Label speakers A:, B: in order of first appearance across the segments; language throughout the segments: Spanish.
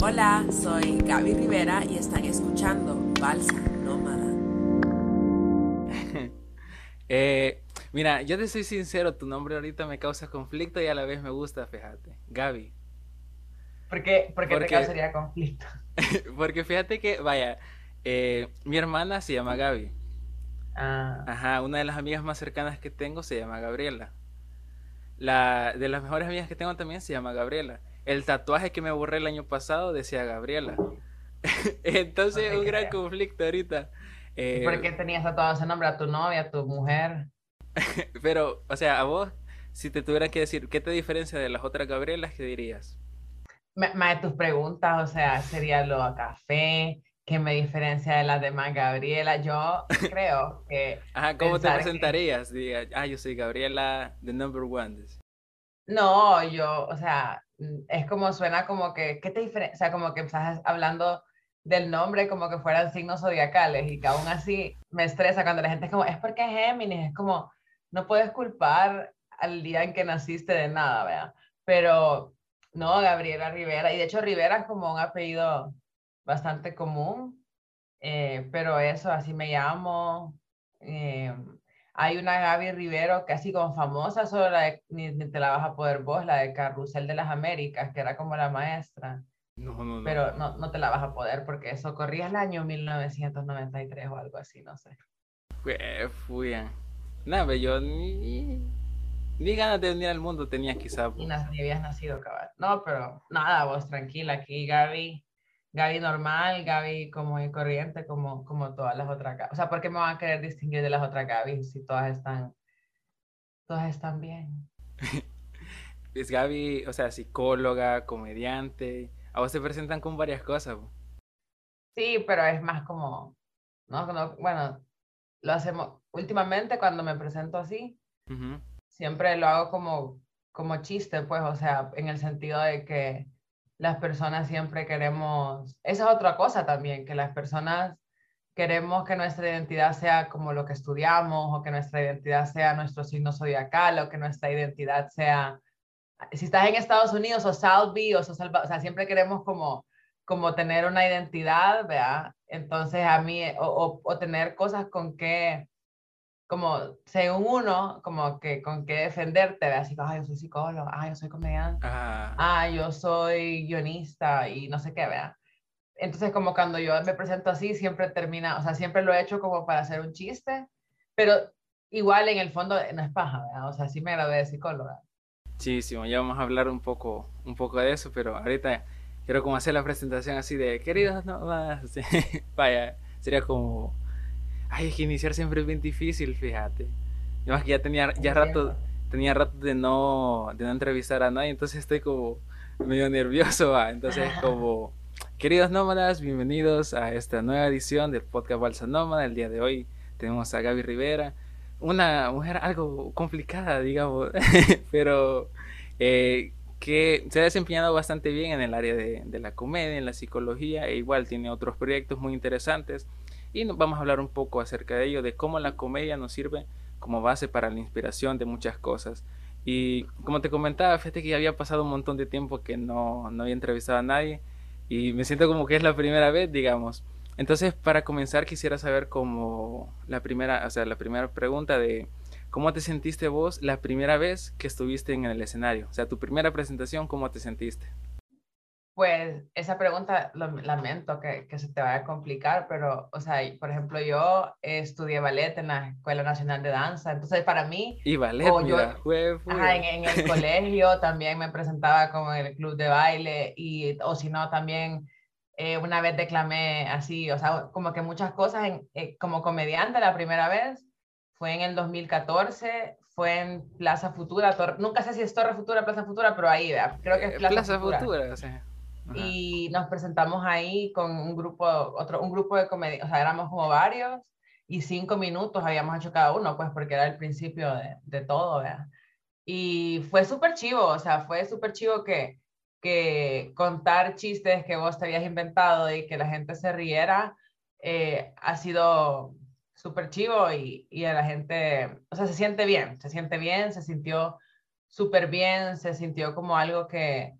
A: Hola, soy Gaby Rivera y están escuchando Balsa Nómada.
B: Eh, mira, yo te soy sincero, tu nombre ahorita me causa conflicto y a la vez me gusta, fíjate. Gaby.
C: ¿Por qué, por qué te
B: Porque-
C: causaría conflicto?
B: Porque fíjate que, vaya, eh, mi hermana se llama Gaby.
C: Ah,
B: Ajá, una de las amigas más cercanas que tengo se llama Gabriela. La de las mejores amigas que tengo también se llama Gabriela. El tatuaje que me borré el año pasado decía Gabriela. Entonces,
C: No
B: un gran conflicto ahorita. Eh,
C: ¿Por qué tenías tatuado ese nombre a tu novia, a tu mujer?
B: Pero, o sea, a vos, si te tuvieran que decir, ¿qué te diferencia de las otras Gabrielas? ¿Qué dirías?
C: Más de tus preguntas, o sea, sería lo a café, ¿qué me diferencia de las demás Gabriela? Yo creo que
B: Ajá, ¿cómo te
C: que-
B: presentarías? Diga, ah, yo soy Gabriela, the number one.
C: no, yo, o sea, es como suena como que, ¿qué te diferencia? O sea, como que estás hablando del nombre como que fueran signos zodiacales y que aún así me estresa cuando la gente es como, es porque es Géminis, es como, no puedes culpar al día en que naciste de nada, ¿verdad? Pero no, Gabriela Rivera, y de hecho Rivera es como un apellido bastante común, eh, pero eso, así me llamo. eh, hay una Gaby Rivero que así como famosa, solo la de- ni, ni te la vas a poder vos, la de Carrusel de las Américas, que era como la maestra,
B: No, no, no.
C: pero no, no te la vas a poder porque eso corría el año 1993 o algo así, no sé.
B: Fue, fui. Nada, pero yo ni, ni ganas de venir al mundo tenía quizá.
C: Y nas- ni habías nacido, cabal. No, pero nada, vos tranquila, aquí Gaby, Gaby normal, Gaby como y corriente, como, como todas las otras Gaby. O sea, ¿por qué me van a querer distinguir de las otras Gaby si todas están, todas están bien?
B: Es Gaby, o sea, psicóloga, comediante. A vos te presentan con varias cosas.
C: Sí, pero es más como, no, no, bueno, lo hacemos últimamente cuando me presento así, siempre lo hago como, como chiste, pues, o sea, en el sentido de que las personas siempre queremos, esa es otra cosa también, que las personas queremos que nuestra identidad sea como lo que estudiamos, o que nuestra identidad sea nuestro signo zodiacal, o que nuestra identidad sea, si estás en Estados Unidos, o Salvi, o o sea, siempre queremos como, como tener una identidad, ¿verdad? Entonces a mí, o, o- o tener cosas con que, como según uno, como que con qué defenderte, ¿verdad? Así, ah, yo soy psicólogo, ah, yo soy comediante,
B: Ah,
C: ah, yo soy guionista y no sé qué, ¿verdad? Entonces, como cuando yo me presento así, siempre termina, o sea, siempre lo he hecho como para hacer un chiste, pero igual en el fondo no es paja, ¿verdad? O sea, sí me gradué de psicóloga.
B: sí, sí, ya vamos a hablar un poco, un poco de eso, pero ahorita quiero como hacer la presentación así de queridos no más. Vaya, sería como. Ay, es que iniciar siempre es bien difícil, fíjate. Y más que ya tenía ya rato, tenía rato de no, de no entrevistar a nadie, entonces estoy como medio nervioso, va. Entonces, como, queridos nómadas, bienvenidos a esta nueva edición del podcast Balsa Nómada. El día de hoy tenemos a Gaby Rivera, una mujer algo complicada, digamos, pero eh, que se ha desempeñado bastante bien en el área de, de la comedia, en la psicología, e igual tiene otros proyectos muy interesantes. Y vamos a hablar un poco acerca de ello, de cómo la comedia nos sirve como base para la inspiración de muchas cosas. Y como te comentaba, fíjate que ya había pasado un montón de tiempo que no, no había entrevistado a nadie y me siento como que es la primera vez, digamos. Entonces, para comenzar, quisiera saber como la primera, o sea, la primera pregunta de cómo te sentiste vos la primera vez que estuviste en el escenario. O sea, tu primera presentación, ¿cómo te sentiste?
C: Pues esa pregunta, lo- lamento que, que se te vaya a complicar, pero, o sea, por ejemplo, yo estudié ballet en la Escuela Nacional de Danza, entonces para mí,
B: Y ballet,
C: Oh, yo-
B: fue, fue-
C: ajá, en, en el colegio también me presentaba como en el club de baile, y, o si no, también eh, una vez declamé así, o sea, como que muchas cosas en- eh, como comediante la primera vez, fue en el 2014, fue en Plaza Futura, Tor- nunca sé si es Torre Futura, Plaza Futura, pero ahí, ¿verdad? creo que es
B: eh,
C: Plaza,
B: Plaza
C: Futura
B: Futura, o sea. Ajá.
C: y nos presentamos ahí con un grupo, otro, un grupo de comedia, o sea, éramos como varios y cinco minutos habíamos hecho cada uno, pues porque era el principio de, de todo, ¿verdad? Y fue súper chivo, o sea, fue súper chivo que, que contar chistes que vos te habías inventado y que la gente se riera, eh, ha sido súper chivo y, y a la gente, o sea, se siente bien, se siente bien, se sintió súper bien, se sintió como algo que,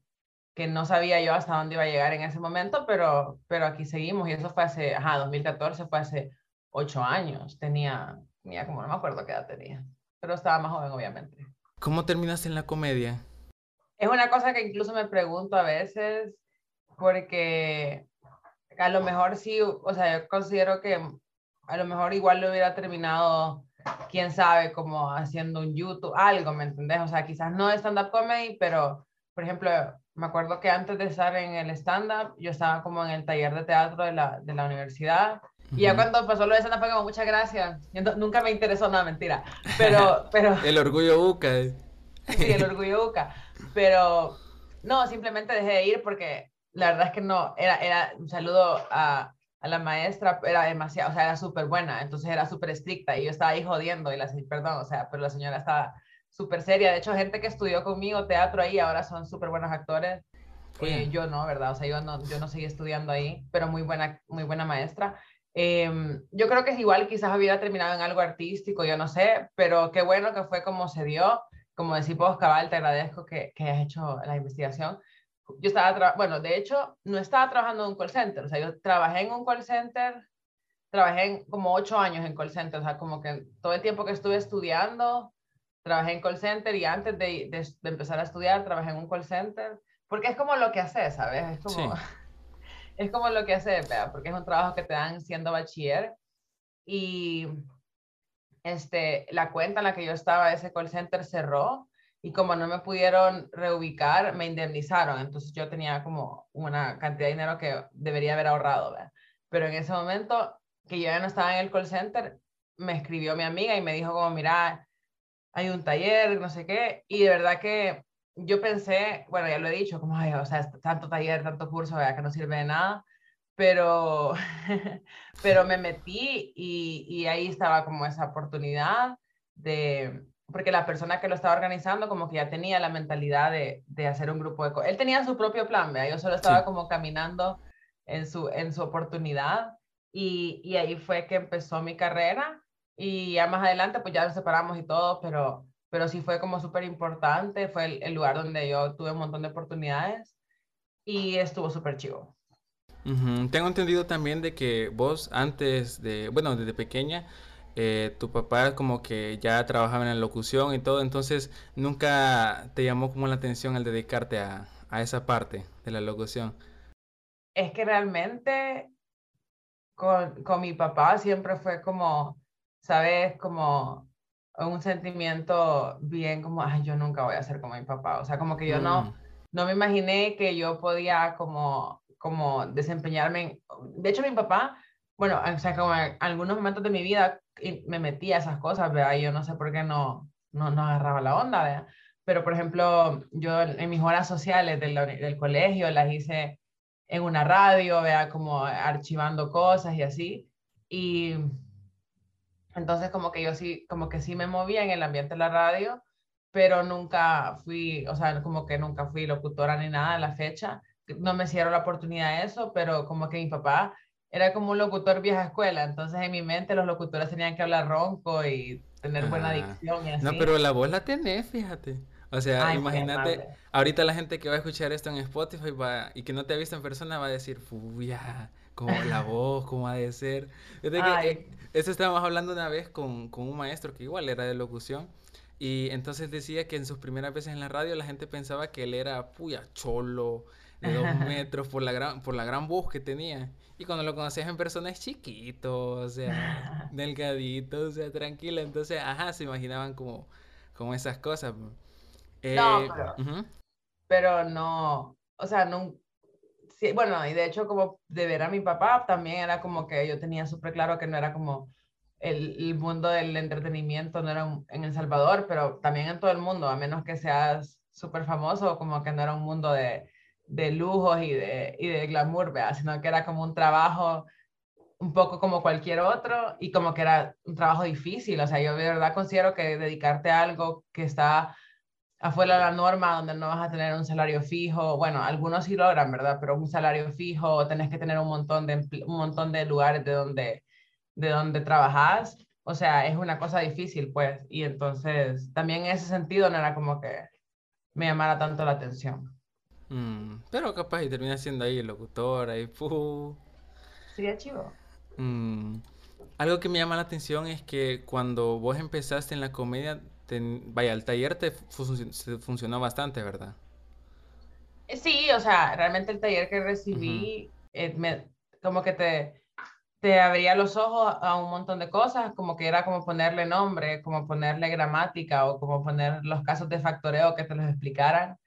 C: que no sabía yo hasta dónde iba a llegar en ese momento, pero, pero aquí seguimos y eso fue hace, ajá, 2014 fue hace ocho años, tenía, tenía como, no me acuerdo qué edad tenía, pero estaba más joven obviamente.
B: ¿Cómo terminaste en la comedia?
C: Es una cosa que incluso me pregunto a veces, porque a lo mejor sí, o sea, yo considero que a lo mejor igual lo hubiera terminado, quién sabe, como haciendo un YouTube, algo, ¿me entendés? O sea, quizás no stand-up comedy, pero, por ejemplo, me acuerdo que antes de estar en el stand-up, yo estaba como en el taller de teatro de la, de la universidad. Y ya cuando pasó lo de stand-up fue como, muchas gracias. nunca me interesó, nada, mentira. Pero, pero...
B: el orgullo buca. Eh.
C: Sí, el orgullo buca. Pero, no, simplemente dejé de ir porque la verdad es que no, era, era un saludo a, a la maestra, era demasiado, o sea, era súper buena, entonces era súper estricta y yo estaba ahí jodiendo y la, perdón, o sea, pero la señora estaba súper seria. De hecho, gente que estudió conmigo teatro ahí ahora son súper buenos actores. Eh, yo no, ¿verdad? O sea, yo no, yo no seguí estudiando ahí, pero muy buena, muy buena maestra. Em, yo creo que es igual, quizás hubiera terminado en algo artístico, yo no sé, pero qué bueno que fue como se dio. Como decimos, Cabal, te agradezco que, que hayas hecho la investigación yo estaba, bueno, de hecho, no estaba trabajando en un call center, o sea, yo trabajé en un call center, trabajé en, como ocho años en call center, o sea, como que todo el tiempo que estuve estudiando, trabajé en call center y antes de, de, empezar a estudiar, trabajé en un call center, porque es como lo que haces, ¿sabes? Es como, es como lo que haces, porque es un trabajo que te dan siendo bachiller y este, la cuenta en la que yo estaba, ese call center cerró y como no me pudieron reubicar, me indemnizaron. Entonces yo tenía como una cantidad de dinero que debería haber ahorrado, ¿verdad? Pero en ese momento que yo ya no estaba en el call center, me escribió mi amiga y me dijo como, mira, hay un taller, no sé qué, y de verdad que yo pensé, bueno, ya lo he dicho, como, ay, o sea, tanto taller, tanto curso, ¿verdad? que no sirve de nada, pero, pero me metí y, y ahí estaba como esa oportunidad de, porque la persona que lo estaba organizando como que ya tenía la mentalidad de, de hacer un grupo de... Él tenía su propio plan, ¿verdad? yo solo estaba como caminando en su, en su oportunidad y, y, ahí fue que empezó mi carrera y ya más adelante pues ya nos separamos y todo, pero, pero sí fue como súper importante, fue el, lugar donde yo tuve un montón de oportunidades y estuvo súper chivo.
B: Tengo entendido también de que vos antes de, bueno, desde pequeña, eh, tu papá como que ya trabajaba en la locución y todo, entonces nunca te llamó como la atención el dedicarte a, a esa parte de la locución.
C: Es que realmente con, con, mi papá siempre fue como, ¿sabes? Como un sentimiento bien como, ay, yo nunca voy a ser como mi papá. O sea, como que yo no, mm. no me imaginé que yo podía como, como desempeñarme. De hecho, mi papá, bueno, o sea, como en algunos momentos de mi vida me metía a esas cosas, ¿verdad? Y yo no sé por qué no, no, no agarraba la onda, ¿verdad? Pero, por ejemplo, yo en mis horas sociales del, del colegio las hice en una radio, vea, como archivando cosas y así. Y entonces como que yo sí, como que sí me movía en el ambiente de la radio, pero nunca fui, o sea, como que nunca fui locutora ni nada a la fecha. No me hicieron la oportunidad de eso, pero como que mi papá era como un locutor vieja escuela, entonces en mi mente los locutores tenían que hablar ronco y tener buena dicción y así.
B: No, pero la voz la tenés, fíjate. O sea, imagínate, ahorita la gente que va a escuchar esto en Spotify va, y que no te ha visto en persona va a decir, fuya, como la voz, cómo ha de ser. Eh, eso estábamos hablando una vez con, con un maestro que igual era de locución. Y entonces decía que en sus primeras veces en la radio la gente pensaba que él era puya cholo, de dos metros, por la gran, por la gran voz que tenía. Y cuando lo conocías en persona es chiquito, o sea, delgadito, o sea, tranquilo. Entonces, ajá, se imaginaban como, como esas cosas. no,
C: eh, pero, no, o sea, no, bueno, y de hecho como de ver a mi papá también era como que yo tenía súper claro que no era como el, mundo del entretenimiento, no era en El Salvador, pero también en todo el mundo, a menos que seas súper famoso, como que no era un mundo de de lujos y de, y de glamour, ¿verdad? sino que era como un trabajo un poco como cualquier otro y como que era un trabajo difícil. O sea, yo de verdad considero que dedicarte a algo que está afuera la norma, donde no vas a tener un salario fijo, bueno, algunos sí logran, ¿verdad? Pero un salario fijo, tenés que tener un montón de, un montón de lugares de donde, de donde trabajas. O sea, es una cosa difícil, pues. Y entonces, también en ese sentido no era como que me llamara tanto la atención.
B: Mm, pero capaz y termina siendo ahí el locutor, ahí, puh.
C: Sería chivo.
B: Mm, algo que me llama la atención es que cuando vos empezaste en la comedia, vaya, el taller te funcionó bastante, ¿verdad?
C: Sí, o sea, realmente el taller que recibí, eh, como que te, te abría los ojos a un montón de cosas, como que era como ponerle nombre, como ponerle gramática o como poner los casos de factoreo que te los explicaran.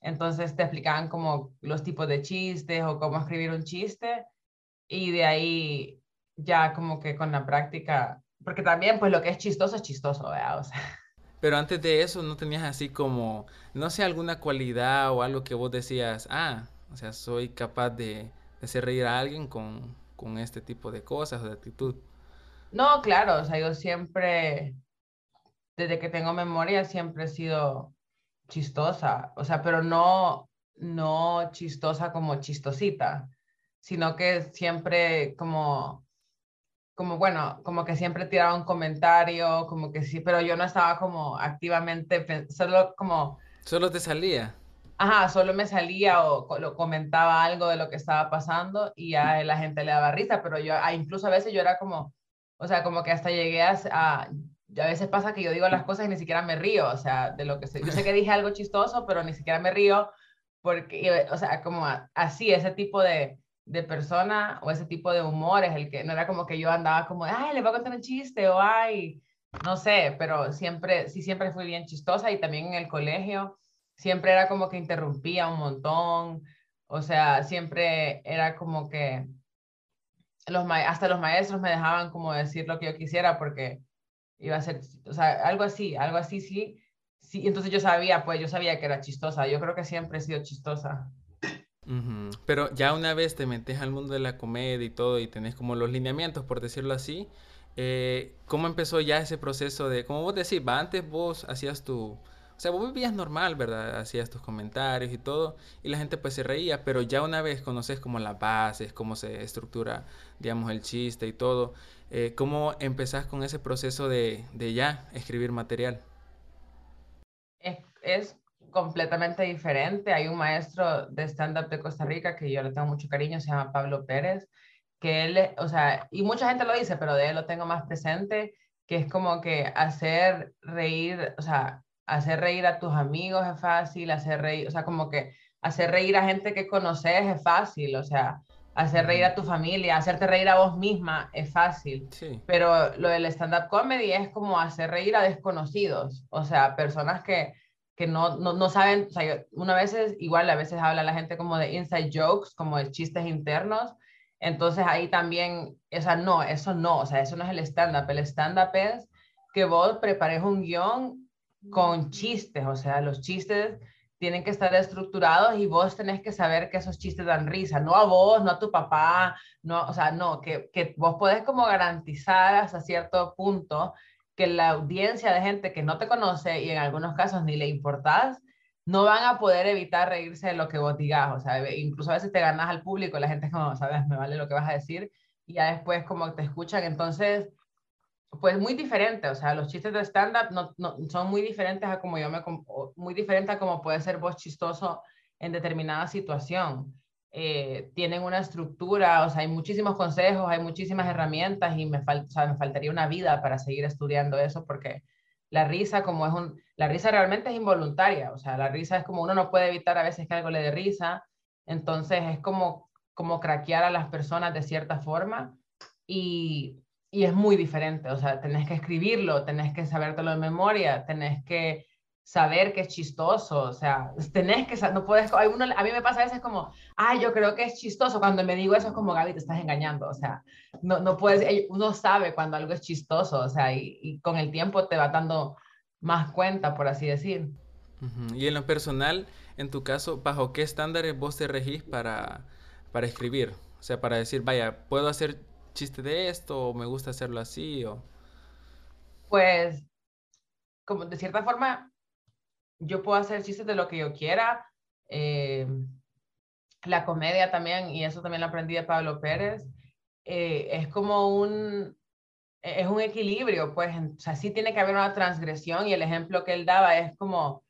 C: Entonces te explicaban como los tipos de chistes o cómo escribir un chiste y de ahí ya como que con la práctica, porque también pues lo que es chistoso es chistoso, ¿verdad? O sea.
B: Pero antes de eso no tenías así como, no sé, alguna cualidad o algo que vos decías, ah, o sea, soy capaz de, de hacer reír a alguien con, con este tipo de cosas o de actitud.
C: No, claro, o sea, yo siempre, desde que tengo memoria, siempre he sido chistosa, o sea, pero no, no chistosa como chistosita, sino que siempre como, como bueno, como que siempre tiraba un comentario, como que sí, pero yo no estaba como activamente, solo como...
B: Solo te salía.
C: Ajá, solo me salía o lo comentaba algo de lo que estaba pasando y a la gente le daba risa, pero yo, incluso a veces yo era como, o sea, como que hasta llegué a, a, a veces pasa que yo digo las cosas y ni siquiera me río, o sea, de lo que sé. Yo sé que dije algo chistoso, pero ni siquiera me río porque, o sea, como así, ese tipo de, de persona o ese tipo de humor es el que no era como que yo andaba como, ay, le voy a contar un chiste o ay, no sé, pero siempre, sí, siempre fui bien chistosa y también en el colegio siempre era como que interrumpía un montón, o sea, siempre era como que los hasta los maestros me dejaban como decir lo que yo quisiera porque iba a ser, o sea, algo así, algo así, sí. Sí, entonces yo sabía, pues yo sabía que era chistosa. Yo creo que siempre he sido chistosa.
B: Pero ya una vez te metes al mundo de la comedia y todo y tenés como los lineamientos, por decirlo así, eh, ¿cómo empezó ya ese proceso de, como vos decís, va, antes vos hacías tu, o sea, vos vivías normal, ¿verdad? Hacías tus comentarios y todo, y la gente pues se reía, pero ya una vez conoces como las bases, cómo se estructura, digamos, el chiste y todo, eh, ¿cómo empezás con ese proceso de, de ya escribir material?
C: Es, es, completamente diferente. Hay un maestro de stand-up de Costa Rica que yo le tengo mucho cariño, se llama Pablo Pérez, que él, o sea, y mucha gente lo dice, pero de él lo tengo más presente, que es como que hacer reír, o sea, hacer reír a tus amigos es fácil, hacer reír, o sea, como que hacer reír a gente que conoces es fácil, o sea, hacer reír a tu familia, hacerte reír a vos misma es fácil. Pero lo del stand-up comedy es como hacer reír a desconocidos, o sea, personas que, que no, no, no saben, o sea, una vez igual a veces habla la gente como de inside jokes, como de chistes internos, entonces ahí también, o sea, no, eso no, o sea, eso no es el stand-up, el stand-up es que vos prepares un guion con chistes, o sea, los chistes tienen que estar estructurados y vos tenés que saber que esos chistes dan risa, no a vos, no a tu papá, no, o sea, no, que, que vos podés como garantizar hasta cierto punto que la audiencia de gente que no te conoce y en algunos casos ni le importás, no van a poder evitar reírse de lo que vos digas, o sea, incluso a veces te ganas al público, la gente es como, sabes, me vale lo que vas a decir, y ya después como te escuchan, entonces pues muy diferente, o sea, los chistes de stand-up no, no, son muy diferentes a como yo me, muy diferente a como puede ser vos chistoso en determinada situación. Eh, tienen una estructura, o sea, hay muchísimos consejos, hay muchísimas herramientas y me, falta o sea, me faltaría una vida para seguir estudiando eso porque la risa como es un, la risa realmente es involuntaria, o sea, la risa es como uno no puede evitar a veces que algo le dé risa, entonces es como, como craquear a las personas de cierta forma y y es muy diferente, o sea, tenés que escribirlo, tenés que sabértelo de memoria, tenés que saber que es chistoso, o sea, tenés que, no puedes, hay uno, a mí me pasa a veces como, ay, yo creo que es chistoso, cuando me digo eso es como, Gaby, te estás engañando, o sea, no, no puedes, uno sabe cuando algo es chistoso, o sea, y, y con el tiempo te va dando más cuenta, por así decir.
B: Y en lo personal, en tu caso, ¿bajo qué estándares vos te regís para, para escribir? O sea, para decir, vaya, puedo hacer chiste de esto o me gusta hacerlo así o...
C: Pues, como de cierta forma, yo puedo hacer chistes de lo que yo quiera. Eh, la comedia también, y eso también lo aprendí de Pablo Pérez, eh, es como un, es un equilibrio, pues, o sea, sí tiene que haber una transgresión y el ejemplo que él daba es como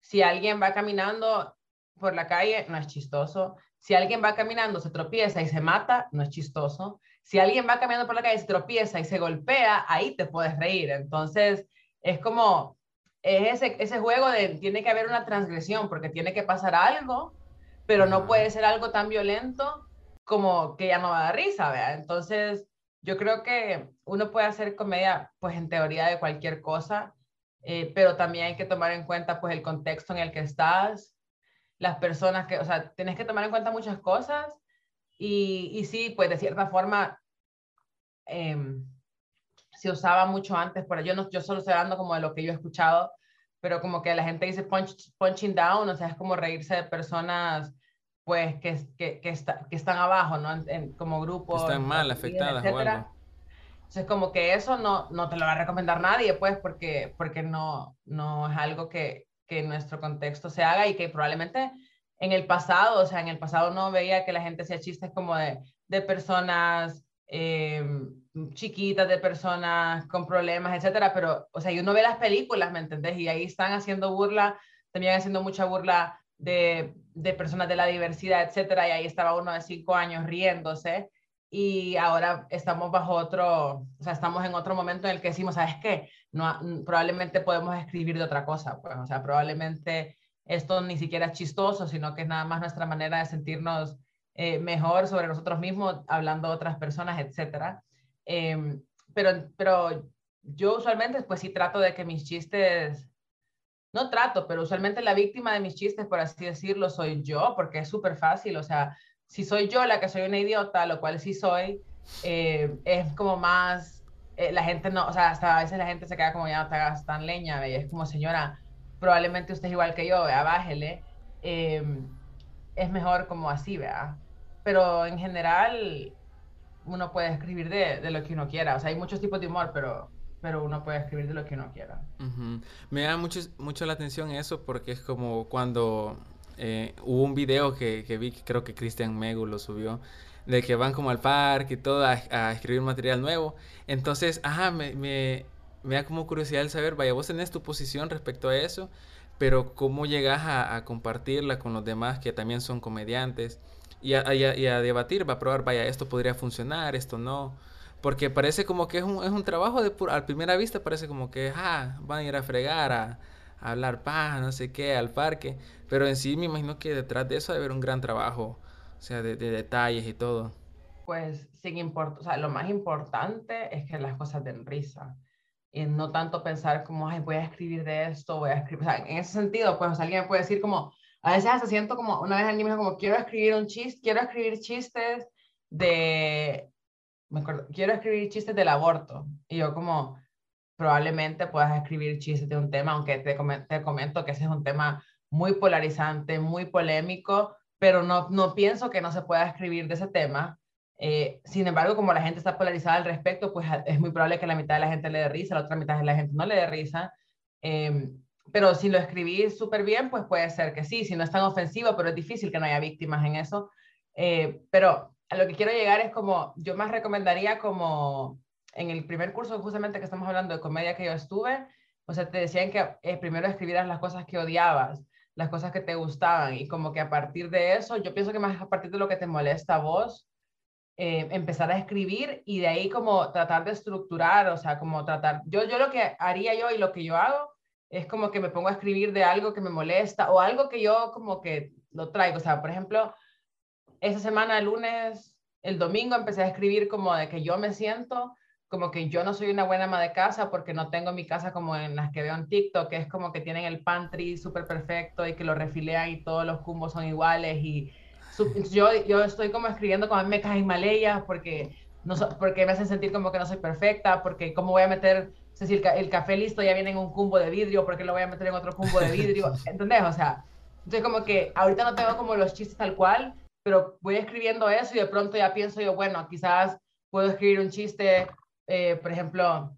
C: si alguien va caminando por la calle, no es chistoso. Si alguien va caminando, se tropieza y se mata, no es chistoso. Si alguien va caminando por la calle, se tropieza y se golpea, ahí te puedes reír. Entonces, es como, es ese, ese juego de tiene que haber una transgresión porque tiene que pasar algo, pero no puede ser algo tan violento como que ya no va a dar risa, ¿vea? Entonces, yo creo que uno puede hacer comedia, pues en teoría de cualquier cosa, eh, pero también hay que tomar en cuenta, pues el contexto en el que estás, las personas que, o sea, tienes que tomar en cuenta muchas cosas y, y sí, pues de cierta forma em, se usaba mucho antes, pero yo, no, yo solo estoy hablando como de lo que yo he escuchado, pero como que la gente dice punch, punching down, o sea, es como reírse de personas pues que, que, que, está, que están abajo, ¿no? En, como grupos.
B: Están mal afectadas algo.
C: Entonces, como que eso no, no te lo va a recomendar nadie, pues, porque, porque no, no es algo que, que en nuestro contexto se haga y que probablemente en el pasado, o sea, en el pasado no veía que la gente hacía chistes como de, de personas eh, chiquitas, de personas con problemas, etcétera, pero, o sea, y uno ve las películas, ¿me entendés? Y ahí están haciendo burla, también haciendo mucha burla de, de personas de la diversidad, etcétera, y ahí estaba uno de cinco años riéndose, y ahora estamos bajo otro, o sea, estamos en otro momento en el que decimos, ¿sabes qué? No, probablemente podemos escribir de otra cosa, pues, o sea, probablemente esto ni siquiera es chistoso, sino que es nada más nuestra manera de sentirnos eh, mejor sobre nosotros mismos, hablando de otras personas, etcétera. Em, pero, pero yo usualmente, pues sí trato de que mis chistes, no trato, pero usualmente la víctima de mis chistes, por así decirlo, soy yo, porque es súper fácil, o sea, si soy yo la que soy una idiota, lo cual sí soy, eh, es como más, eh, la gente no, o sea, hasta a veces la gente se queda como ya no te hagas tan leña, y es como señora, probablemente usted es igual que yo, vea, bájele. Em, es mejor como así, vea. Pero en general, uno puede escribir de, de, lo que uno quiera. O sea, hay muchos tipos de humor, pero, pero uno puede escribir de lo que uno quiera.
B: Me da mucho, mucho la atención eso porque es como cuando eh, hubo un video que, que vi, que creo que Cristian Megu lo subió, de que van como al parque y todo a, escribir material nuevo. Entonces, ajá, me, me, me, da como curiosidad el saber, vaya, vos tenés tu posición respecto a eso, pero cómo llegas a compartirla con los demás que también son comediantes y a, y, a, a, debatir, va a probar, vaya, esto podría funcionar, esto no. Porque parece como que es un, es un trabajo de a primera vista, parece como que, ah, van a ir a fregar, a, hablar paja, no sé qué, al parque. Pero en sí me imagino que detrás de eso debe haber un gran trabajo, o sea, de, de detalles y todo.
C: Pues sin importar, lo más importante es que las cosas den risa. Y no tanto pensar como, ay, voy a escribir de esto, voy a escribir, o sea, en ese sentido, pues alguien puede decir como, a veces hasta siento como, una vez alguien me dijo como, quiero escribir un chiste, quiero escribir chistes de, me acuerdo, quiero escribir chistes del aborto. Y yo como, probablemente puedas escribir chistes de un tema, aunque te, te comento que ese es un tema muy polarizante, muy polémico, pero no, no pienso que no se pueda escribir de ese tema. Eh, sin embargo, como la gente está polarizada al respecto, pues es muy probable que la mitad de la gente le dé risa, la otra mitad de la gente no le dé risa. Eh, pero si lo escribí súper bien, pues puede ser que sí, si no es tan ofensivo, pero es difícil que no haya víctimas en eso. Eh, pero a lo que quiero llegar es como, yo más recomendaría como en el primer curso justamente que estamos hablando de comedia que yo estuve, o sea, te decían que eh, primero escribieras las cosas que odiabas, las cosas que te gustaban y como que a partir de eso, yo pienso que más a partir de lo que te molesta a vos, eh, empezar a escribir y de ahí como tratar de estructurar, o sea, como tratar, yo, yo lo que haría yo y lo que yo hago es como que me pongo a escribir de algo que me molesta o algo que yo como que lo traigo, o sea, por ejemplo, esa semana, el lunes, el domingo empecé a escribir como de que yo me siento como que yo no soy una buena ama de casa porque no tengo mi casa como en las que veo en TikTok, que es como que tienen el pantry súper perfecto y que lo refilean y todos los cumbos son iguales y yo, yo estoy como escribiendo como mecas y maleyas porque, no porque me hacen sentir como que no soy perfecta, porque cómo voy a meter, si el, el, café listo ya viene en un cumbo de vidrio, porque lo voy a meter en otro cumbo de vidrio, ¿entendés? O sea, entonces como que ahorita no tengo como los chistes tal cual, pero voy escribiendo eso y de pronto ya pienso yo, bueno, quizás puedo escribir un chiste eh, por ejemplo,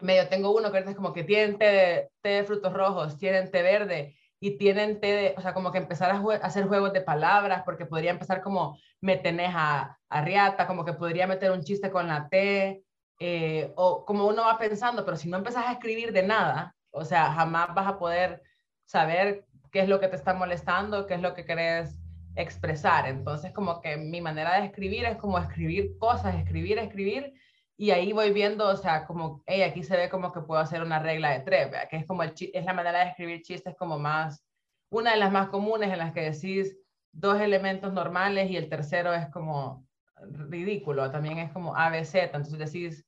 C: medio tengo uno que es como que tienen té de, té de, frutos rojos, tienen té verde y tienen té de, o sea, como que empezar a, hacer juegos de palabras, porque podría empezar como me tenés a, a, riata, como que podría meter un chiste con la T, eh, o como uno va pensando, pero si no empezás a escribir de nada, o sea, jamás vas a poder saber qué es lo que te está molestando, qué es lo que querés expresar. Entonces, como que mi manera de escribir es como escribir cosas, escribir, escribir, y ahí voy viendo, o sea, como, hey, aquí se ve como que puedo hacer una regla de tres, que es como el es la manera de escribir chistes como más, una de las más comunes en las que decís dos elementos normales y el tercero es como ridículo, también es como ABC, entonces decís,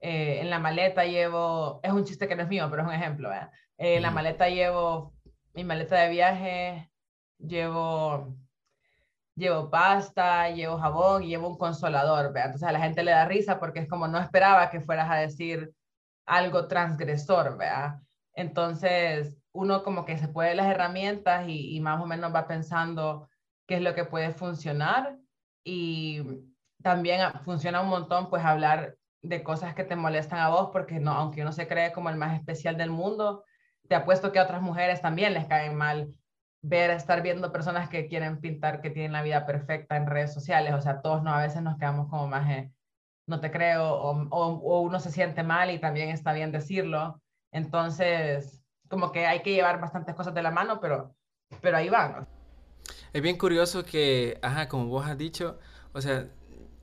C: eh, en la maleta llevo, es un chiste que no es mío, pero es un ejemplo, eh, en la maleta llevo, mi maleta de viaje, llevo llevo pasta, llevo jabón y llevo un consolador, ¿vea? Entonces a la gente le da risa porque es como no esperaba que fueras a decir algo transgresor, ¿vea? Entonces uno como que se puede las herramientas y, y más o menos va pensando qué es lo que puede funcionar y también funciona un montón pues hablar de cosas que te molestan a vos porque no, aunque uno se cree como el más especial del mundo, te apuesto que a otras mujeres también les caen mal ver, estar viendo personas que quieren pintar que tienen la vida perfecta en redes sociales. O sea, todos no, a veces nos quedamos como más, no te creo, o, o, uno se siente mal y también está bien decirlo. Entonces, como que hay que llevar bastantes cosas de la mano, pero, pero ahí van.
B: Es bien curioso que, ajá, como vos has dicho, o sea,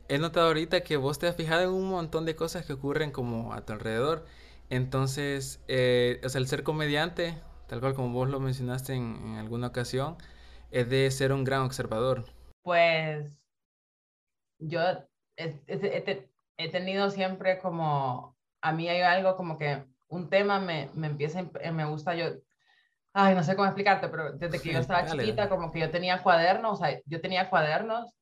B: he notado ahorita que vos te has fijado en un montón de cosas que ocurren como a tu alrededor. Entonces, eh, o sea, el ser comediante, tal cual como vos lo mencionaste en, alguna ocasión, es de ser un gran observador.
C: Pues yo he, tenido siempre como, a mí hay algo como que un tema me, me empieza, me gusta yo, ay, no sé cómo explicarte, pero desde que yo estaba chiquita, como que yo tenía cuadernos, o sea, yo tenía cuadernos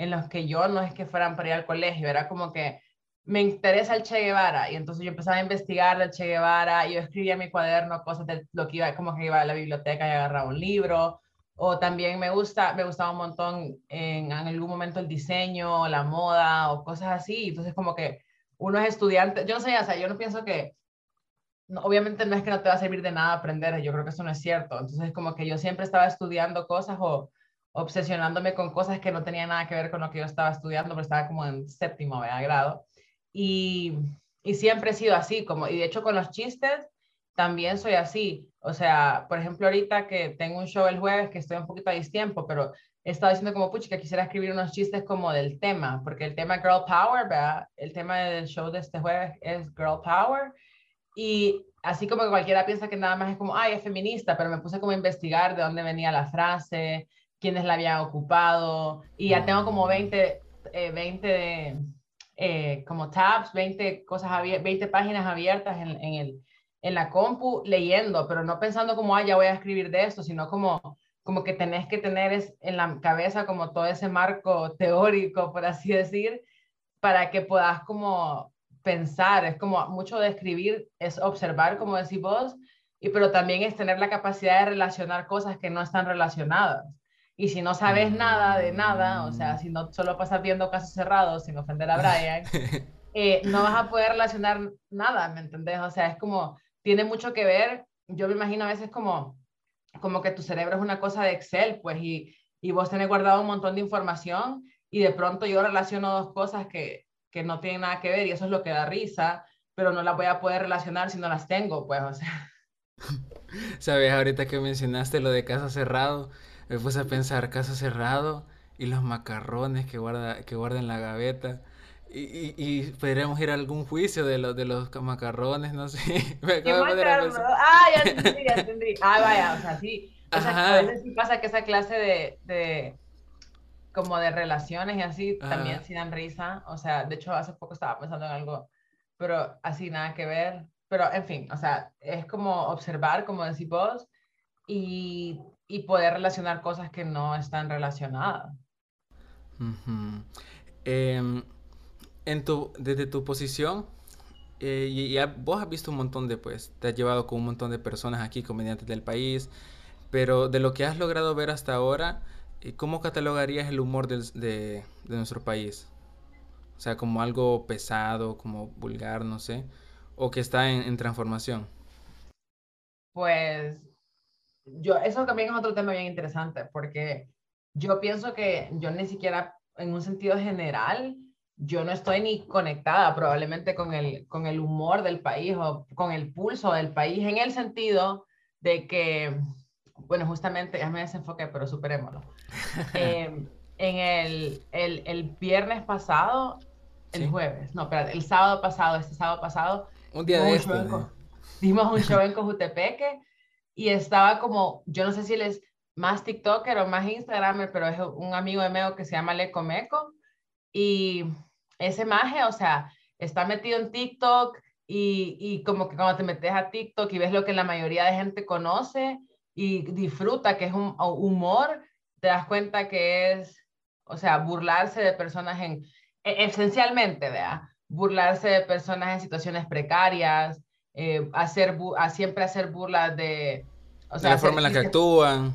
C: en los que yo no es que fueran para ir al colegio, era como que me interesa el Che Guevara y entonces yo empezaba a investigar del Che Guevara y yo escribía en mi cuaderno cosas de lo que iba, como que iba a la biblioteca y agarraba un libro o también me gusta, me gustaba un montón en, algún momento el diseño, la moda o cosas así, entonces como que uno es estudiante, yo no sé, o sea, yo no pienso que, obviamente no es que no te va a servir de nada aprender, yo creo que eso no es cierto, entonces como que yo siempre estaba estudiando cosas o obsesionándome con cosas que no tenían nada que ver con lo que yo estaba estudiando, pero estaba como en séptimo grado. Y, y siempre he sido así, como, y de hecho con los chistes también soy así. O sea, por ejemplo, ahorita que tengo un show el jueves que estoy un poquito a distiempo, pero he estado diciendo como, pucha, que quisiera escribir unos chistes como del tema, porque el tema Girl Power, ¿verdad? El tema del show de este jueves es Girl Power. Y así como que cualquiera piensa que nada más es como, ay, es feminista, pero me puse como a investigar de dónde venía la frase, quiénes la habían ocupado, y ya tengo como 20, eh, 20 de eh, como tabs, 20, cosas 20 páginas abiertas en, en, el, en la compu leyendo, pero no pensando como, ah, ya voy a escribir de esto, sino como, como que tenés que tener es, en la cabeza como todo ese marco teórico, por así decir, para que puedas como pensar, es como mucho de escribir, es observar, como decís vos, y, pero también es tener la capacidad de relacionar cosas que no están relacionadas. Y si no sabes nada de nada, o sea, si no solo pasas viendo casos cerrados sin ofender a Brian, eh, no vas a poder relacionar nada, ¿me entendés? O sea, es como, tiene mucho que ver, yo me imagino a veces como, como que tu cerebro es una cosa de Excel, pues, y, y vos tenés guardado un montón de información y de pronto yo relaciono dos cosas que, que no tienen nada que ver y eso es lo que da risa, pero no las voy a poder relacionar si no las tengo, pues, o sea.
B: Sabes, ahorita que mencionaste lo de caso cerrado, me puse a pensar caso cerrado y los macarrones que guarda, que guarda en la gaveta. Y, y, y, podríamos ir a algún juicio de los de los macarrones, no sé.
C: Me ¿Qué macarrones? Ah, ya entendí, ya entendí. Ah, vaya, o sea, sí. O sea, a veces sí pasa que esa clase de, de como de relaciones y así también sí dan risa. O sea, de hecho, hace poco estaba pensando en algo, pero así nada que ver. Pero, en fin, o sea, es como observar, como decís vos, y y poder relacionar cosas que no están relacionadas.
B: Em, en tu, desde tu posición, eh, y, vos has visto un montón de, pues, te has llevado con un montón de personas aquí, comediantes del país, pero de lo que has logrado ver hasta ahora, eh, ¿cómo catalogarías el humor de, de, nuestro país? O sea, como algo pesado, como vulgar, no sé, o que está en, en transformación.
C: Pues yo, eso también es otro tema bien interesante, porque yo pienso que yo ni siquiera en un sentido general, yo no estoy ni conectada probablemente con el, con el humor del país o con el pulso del país, en el sentido de que, bueno, justamente, ya me desenfoqué, pero superémoslo. Em, en el, el, el, viernes pasado, el jueves, no, espérate, el sábado pasado, este sábado pasado,
B: un día de esto,
C: dimos un show en Cojutepeque y estaba como, yo no sé si él es más TikToker o más Instagramer, pero es un amigo de Meo que se llama Leco Meco y ese maje, o sea, está metido en TikTok y, y como que cuando te metes a TikTok y ves lo que la mayoría de gente conoce y disfruta, que es un humor, te das cuenta que es, o sea, burlarse de personas en, e, esencialmente, ¿verdad? Burlarse de personas en situaciones precarias, eh, hacer a siempre hacer burlas de...
B: O sea, la forma en la que actúan.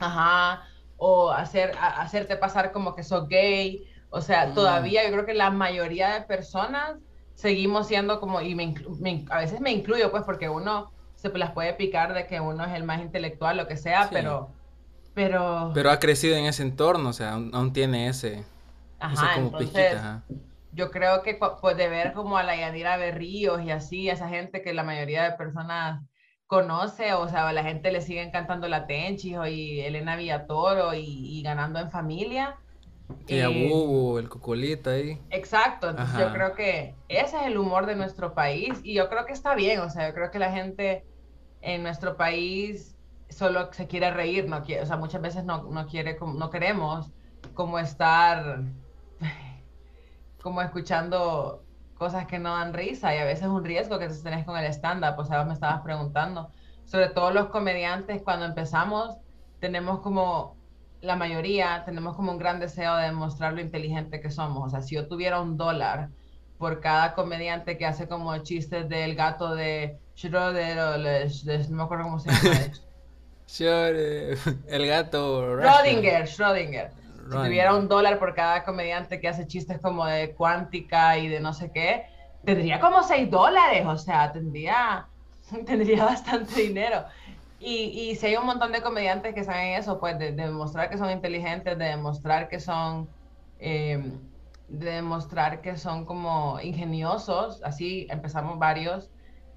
C: Ajá, o hacer, hacerte pasar como que sos gay. O sea, mm. todavía yo creo que la mayoría de personas seguimos siendo como, y a veces me incluyo pues porque uno se las puede picar de que uno es el más intelectual, lo que sea, pero, pero...
B: Pero ha crecido en ese entorno, o sea, aún, tiene ese...
C: Ajá, entonces, yo creo que pues, de ver como a la Yanira Berríos y así, esa gente que la mayoría de personas conoce, o sea, a la gente le sigue encantando la Tenchi y Elena Villatoro y, y ganando en familia.
B: Y a Bubu, el cocolita ahí.
C: Exacto, entonces yo creo que ese es el humor de nuestro país y yo creo que está bien, o sea, yo creo que la gente en nuestro país solo se quiere reír, no quiere, o sea, muchas veces no, no quiere, no queremos como estar como escuchando cosas que no dan risa y a veces es un riesgo que tenés con el stand-up, o sea, me estabas preguntando, sobre todo los comediantes cuando empezamos tenemos como la mayoría tenemos como un gran deseo de demostrar lo inteligente que somos. O sea, si yo tuviera un dólar por cada comediante que hace como chistes del gato de Schroeder o no me acuerdo cómo se llama.
B: el gato.
C: Schrödinger, Schrödinger. Si tuviera un dólar por cada comediante que hace chistes como de cuántica y de no sé qué, tendría como seis dólares. O sea, tendría, tendría bastante dinero. Y, y si hay un montón de comediantes que saben eso, pues de, demostrar que son inteligentes, de demostrar que son, em, de demostrar que son como ingeniosos, así empezamos varios.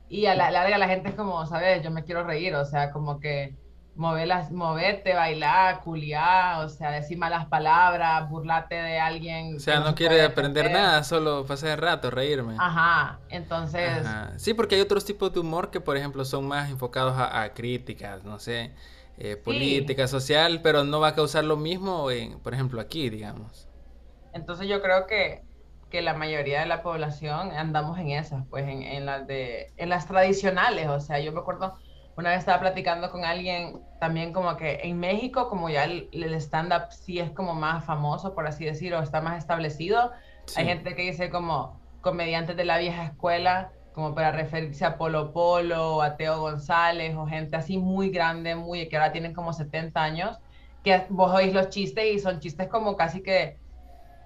C: Y a la larga la gente es como, ¿sabes? Yo me quiero reír, o sea, como que moverlas, moverte, bailar, culiar, o sea, decir malas palabras, burlarte de alguien.
B: O sea, no, quiere aprender nada, solo pasar el rato, reírme.
C: Ajá, entonces...
B: Sí, porque hay otros tipos de humor que, por ejemplo, son más enfocados a, críticas, no sé, eh, política, social, pero no va a causar lo mismo, en, por ejemplo, aquí, digamos.
C: Entonces yo creo que, que la mayoría de la población andamos en esas, pues en, en, las de, en las tradicionales, o sea, yo me acuerdo una vez estaba platicando con alguien también como que en México, como ya el, stand-up sí es como más famoso, por así decirlo, está más establecido. Hay gente que dice como comediantes de la vieja escuela, como para referirse a Polo Polo, a Teo González, o gente así muy grande, muy, que ahora tienen como 70 años, que vos oís los chistes y son chistes como casi que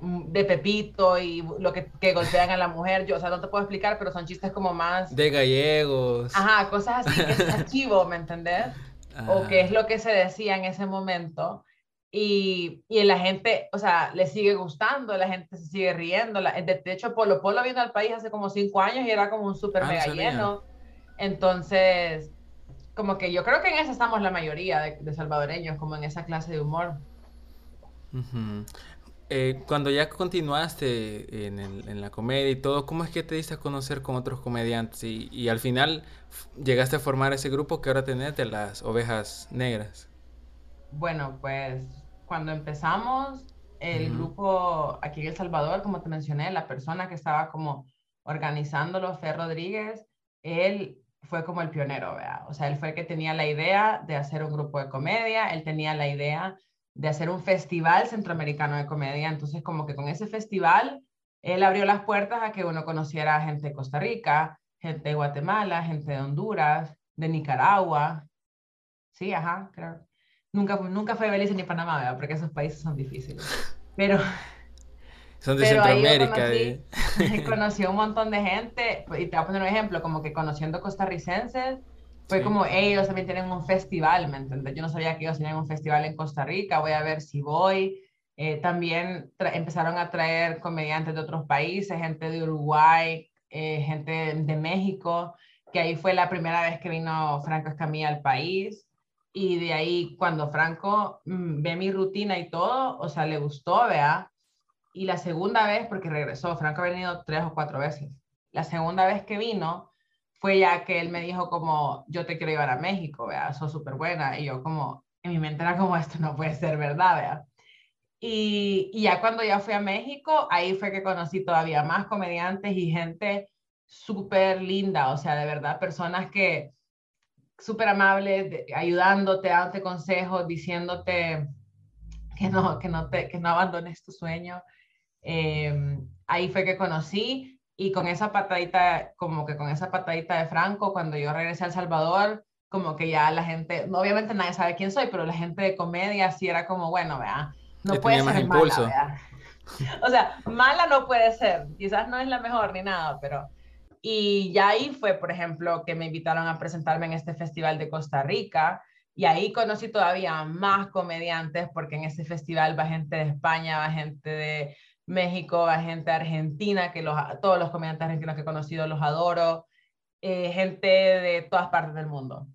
C: de Pepito y lo que, que, golpean a la mujer. Yo, o sea, no te puedo explicar, pero son chistes como más...
B: De gallegos.
C: Ajá, cosas así, que es archivo, ¿me entendés? O que es lo que se decía en ese momento. Y, y la gente, o sea, le sigue gustando, la gente se sigue riendo. La, de, hecho, Polo Polo vino al país hace como cinco años y era como un súper ah, mega lleno. Entonces, como que yo creo que en eso estamos la mayoría de, de salvadoreños, como en esa clase de humor.
B: Eh, cuando ya continuaste en, el, en, la comedia y todo, ¿cómo es que te diste a conocer con otros comediantes? Y, y al final llegaste a formar ese grupo que ahora tenés de las ovejas negras.
C: Bueno, pues cuando empezamos el grupo aquí en El Salvador, como te mencioné, la persona que estaba como organizándolo, Fer Rodríguez, él fue como el pionero, ¿verdad? O sea, él fue el que tenía la idea de hacer un grupo de comedia, él tenía la idea de hacer un festival centroamericano de comedia. Entonces, como que con ese festival, él abrió las puertas a que uno conociera gente de Costa Rica, gente de Guatemala, gente de Honduras, de Nicaragua. Sí, ajá, creo. Nunca, nunca fue Belice ni Panamá, ¿verdad? porque esos países son difíciles. Pero...
B: Son de Centroamérica.
C: Conocí, conocí un montón de gente, y te voy a poner un ejemplo, como que conociendo costarricenses, fue como ellos también tienen un festival, ¿me entiendes? Yo no sabía que ellos tenían un festival en Costa Rica, voy a ver si voy. Eh, también empezaron a traer comediantes de otros países, gente de Uruguay, eh, gente de México, que ahí fue la primera vez que vino Franco Escamilla al país. y de ahí cuando Franco mm, ve mi rutina y todo, o sea, le gustó, vea. Y la segunda vez, porque regresó, Franco ha venido tres o cuatro veces. La segunda vez que vino fue ya que él me dijo como, yo te quiero llevar a México, vea, sos súper buena. Y yo como, en mi mente era como, esto no puede ser verdad, vea. Y, y, ya cuando ya fui a México, ahí fue que conocí todavía más comediantes y gente súper linda, o sea, de verdad, personas que súper amables, ayudándote, dándote consejos, diciéndote que no, que no, te, que no abandones tu sueño. Em, ahí fue que conocí y con esa patadita, como que con esa patadita de Franco, cuando yo regresé a El Salvador, como que ya la gente, obviamente nadie sabe quién soy, pero la gente de comedia sí era como, bueno, vea, no puede ser impulso. mala, O sea, mala no puede ser, quizás no es la mejor ni nada, pero y ya ahí fue, por ejemplo, que me invitaron a presentarme en este festival de Costa Rica. Y ahí conocí todavía más comediantes, porque en ese festival va gente de España, va gente de México, va gente Argentina, que los, todos los comediantes argentinos que he conocido los adoro, eh, gente de todas partes del mundo,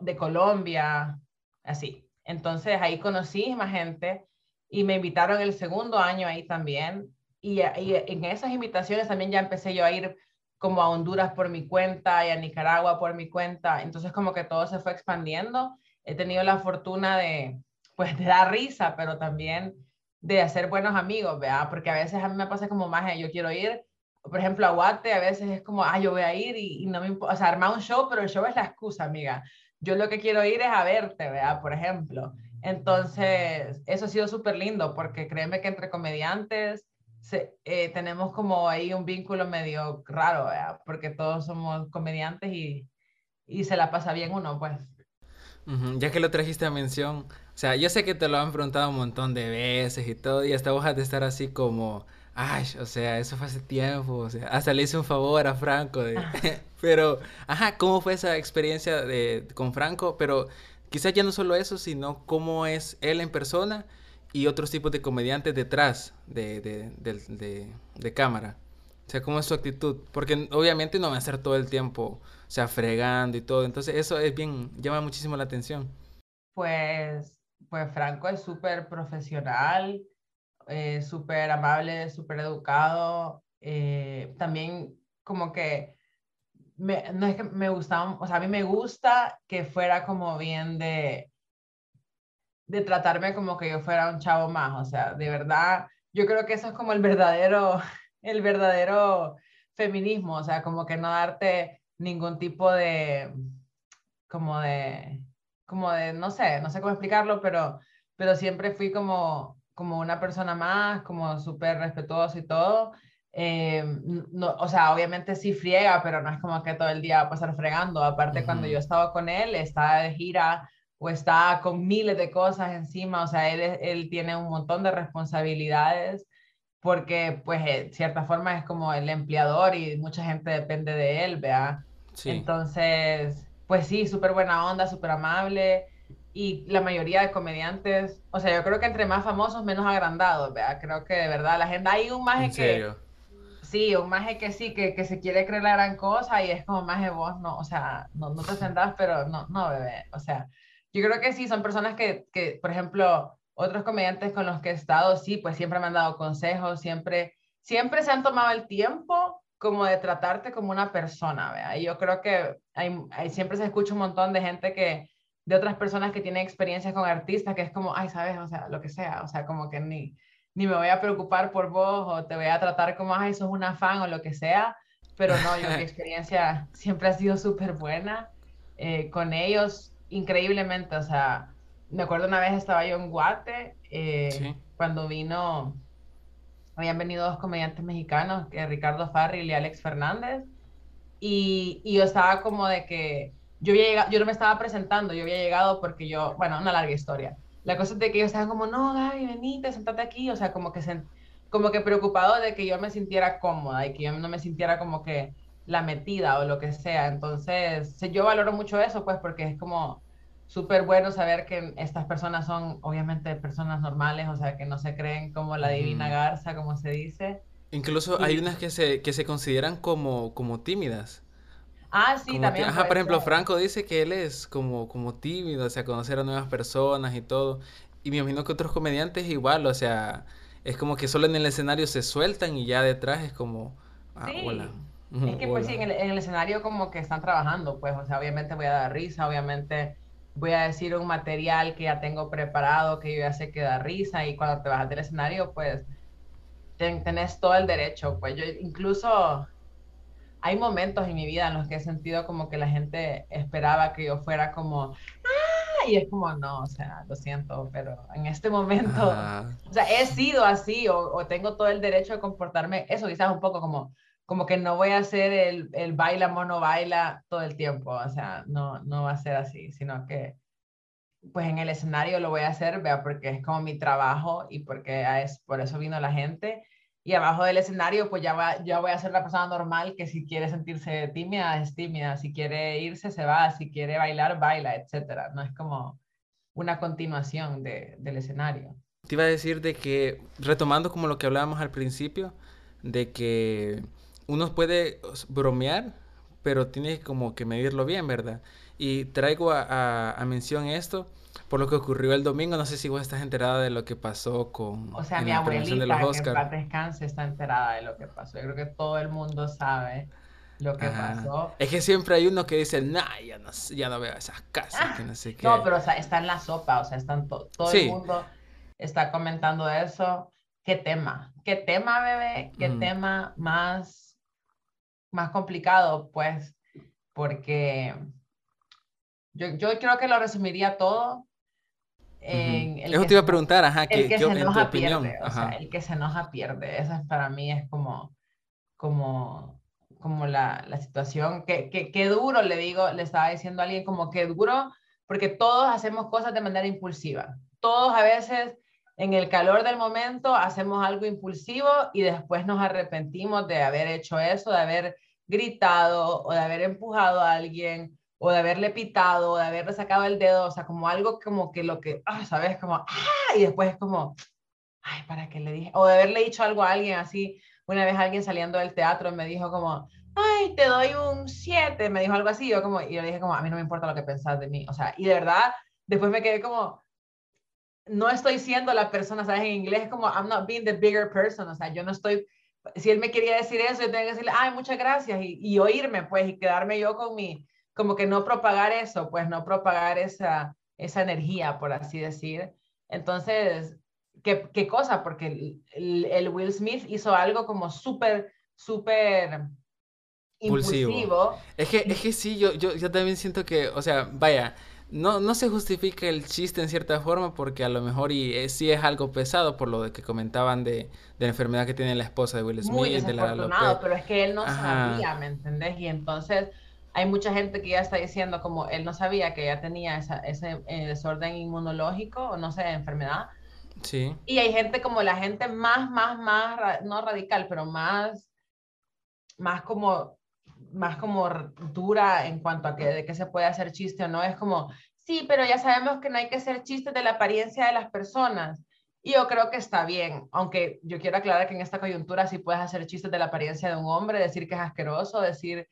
C: de Colombia, así. Entonces ahí conocí más gente y me invitaron el segundo año ahí también. Y, y en esas invitaciones también ya empecé yo a ir como a Honduras por mi cuenta y a Nicaragua por mi cuenta. Entonces como que todo se fue expandiendo. He tenido la fortuna de, pues, de dar risa, pero también de hacer buenos amigos, ¿verdad? Porque a veces a mí me pasa como más, yo quiero ir, por ejemplo, a Guate, a veces es como, ah, yo voy a ir y, no me importa, o sea, armar un show, pero el show es la excusa, amiga. Yo lo que quiero ir es a verte, ¿verdad? Por ejemplo. Entonces, eso ha sido súper lindo porque créeme que entre comediantes eh, tenemos como ahí un vínculo medio raro, porque todos somos comediantes y, y, se la pasa bien uno, pues.
B: Ya que lo trajiste a mención, o sea, yo sé que te lo han preguntado un montón de veces y todo, y hasta vos has de estar así como, ay, o sea, eso fue hace tiempo, o sea, hasta le hice un favor a Franco, de... Ah. pero, ajá, ¿cómo fue esa experiencia de, con Franco? Pero quizás ya no solo eso, sino cómo es él en persona y otros tipos de comediantes detrás de, de, de, cámara. O sea, ¿cómo es su actitud? Porque obviamente no va a ser todo el tiempo, o sea, fregando y todo. Entonces, eso es bien, llama muchísimo la atención.
C: Pues, pues Franco es súper profesional, eh, súper amable, súper educado. Eh, también como que me, no es que me gustaba, o sea, a mí me gusta que fuera como bien de, de tratarme como que yo fuera un chavo más, o sea, de verdad, yo creo que eso es como el verdadero, el verdadero feminismo, o sea, como que no darte ningún tipo de, como de, como de, no sé, no sé cómo explicarlo, pero, pero siempre fui como, como una persona más, como súper respetuoso y todo. Eh, no, o sea, obviamente sí friega, pero no es como que todo el día va a pasar fregando. Aparte, cuando yo estaba con él, estaba de gira o está con miles de cosas encima, o sea, él, él tiene un montón de responsabilidades porque pues de cierta forma es como el empleador y mucha gente depende de él, ¿vea? Sí. Entonces, pues sí, súper buena onda, súper amable y la mayoría de comediantes, o sea, yo creo que entre más famosos, menos agrandados, ¿vea? Creo que de verdad la gente, hay un maje que... Sí, un maje que sí, que, que, se quiere creer la gran cosa y es como maje vos, no, o sea, no, no te sentás, pero no, no, bebé, o sea, yo creo que sí, son personas que, que, por ejemplo, otros comediantes con los que he estado, sí, pues siempre me han dado consejos, siempre, siempre se han tomado el tiempo como de tratarte como una persona, ¿vea? Y yo creo que hay, hay, siempre se escucha un montón de gente que, de otras personas que tienen experiencias con artistas, que es como, ay, sabes, o sea, lo que sea, o sea, como que ni, ni me voy a preocupar por vos o te voy a tratar como, ay, sos una fan o lo que sea, pero no, yo mi experiencia siempre ha sido súper buena eh, con ellos increíblemente, o sea, me acuerdo una vez estaba yo en Guate, eh, cuando vino, habían venido dos comediantes mexicanos, que Ricardo Farril y Alex Fernández, y, y, yo estaba como de que yo había llegado, yo no me estaba presentando, yo había llegado porque yo, bueno, una larga historia. La cosa es de que ellos estaban como, no, Gaby, venite, sentate aquí, o sea, como que, se, como que preocupado de que yo me sintiera cómoda y que yo no me sintiera como que la metida o lo que sea. Entonces, yo valoro mucho eso, pues, porque es como súper bueno saber que estas personas son, obviamente, personas normales, o sea, que no se creen como la divina garza, como se dice.
B: Incluso hay unas que se, que se consideran como, como tímidas.
C: Ah, sí, también.
B: ajá, por ejemplo, Franco dice que él es como, como tímido, o sea, conocer a nuevas personas y todo. Y me imagino que otros comediantes igual, o sea, es como que solo en el escenario se sueltan y ya detrás es como, ah, hola.
C: Es que pues sí, en el, en el, escenario como que están trabajando, pues, o sea, obviamente voy a dar risa, obviamente voy a decir un material que ya tengo preparado, que yo ya sé que da risa y cuando te bajas del escenario, pues, tenés todo el derecho, pues yo incluso hay momentos en mi vida en los que he sentido como que la gente esperaba que yo fuera como, ¡ah! Y es como, no, o sea, lo siento, pero en este momento, o sea, he sido así o, tengo todo el derecho de comportarme, eso quizás un poco como, como que no voy a hacer el, el baila, mono baila todo el tiempo, o sea, no, no va a ser así, sino que pues en el escenario lo voy a hacer, vea, porque es como mi trabajo y porque es, por eso vino la gente y abajo del escenario, pues ya, va, ya voy a ser la persona normal que si quiere sentirse tímida, es tímida, si quiere irse, se va, si quiere bailar, baila, etcétera. No es como una continuación de, del escenario.
B: Te iba a decir de que, retomando como lo que hablábamos al principio, de que uno puede bromear, pero tiene como que medirlo bien, ¿verdad? Y traigo a, a mención esto por lo que ocurrió el domingo. No sé si vos estás enterada de lo que pasó con
C: o sea, mi abuelita, de los que en descanse, está enterada de lo que pasó. Yo creo que todo el mundo sabe lo que pasó.
B: Es que siempre hay uno que dice, nah, ya no, ya no veo esas casas, que no sé qué.
C: No, pero o sea, está en la sopa, o sea, están todo el mundo está comentando eso. ¿Qué tema? ¿Qué tema, bebé? ¿Qué mm. tema más, más complicado? Pues, porque yo, yo creo que lo resumiría todo
B: eso te iba a preguntar, ajá, que,
C: que se enoja pierde, o sea, el que se enoja pierde, esa para mí es como, como, como la, la situación, que, que, que, duro, le digo, le estaba diciendo a alguien como que duro, porque todos hacemos cosas de manera impulsiva, todos a veces en el calor del momento hacemos algo impulsivo y después nos arrepentimos de haber hecho eso, de haber gritado o de haber empujado a alguien o de haberle pitado, o de haberle sacado el dedo, o sea, como algo como que lo que, ah, ¿sabes? Como, ah, y después es como, ay, ¿para qué le dije? O de haberle dicho algo a alguien así, una vez alguien saliendo del teatro me dijo como, ay, te doy un 7, me dijo algo así, yo como, y yo le dije como, a mí no me importa lo que pensás de mí, o sea, y de verdad, después me quedé como, no estoy siendo la persona, ¿sabes? En inglés es como, I'm not being the bigger person, o sea, yo no estoy, si él me quería decir eso, yo tengo que decirle, ay, muchas gracias, y, y oírme, pues, y quedarme yo con mi, como que no propagar eso, pues no propagar esa, esa energía, por así decir. Entonces, ¿qué, qué cosa? Porque el, Will Smith hizo algo como súper, súper impulsivo.
B: Es que, es que sí, yo, yo, yo también siento que, o sea, vaya, no, no se justifica el chiste en cierta forma porque a lo mejor y sí es algo pesado por lo de que comentaban de, de, la enfermedad que tiene la esposa de Will Smith.
C: Muy de la pero es que él no sabía, ¿me entendés? Y entonces hay mucha gente que ya está diciendo como él no sabía que ya tenía ese eh, desorden inmunológico o no sé, enfermedad.
B: Sí.
C: Y hay gente como la gente más, más, más, no radical, pero más, más como, más como dura en cuanto a que, de qué se puede hacer chiste o no. Es como, sí, pero ya sabemos que no hay que hacer chistes de la apariencia de las personas. Y yo creo que está bien, aunque yo quiero aclarar que en esta coyuntura sí puedes hacer chistes de la apariencia de un hombre, decir que es asqueroso, decir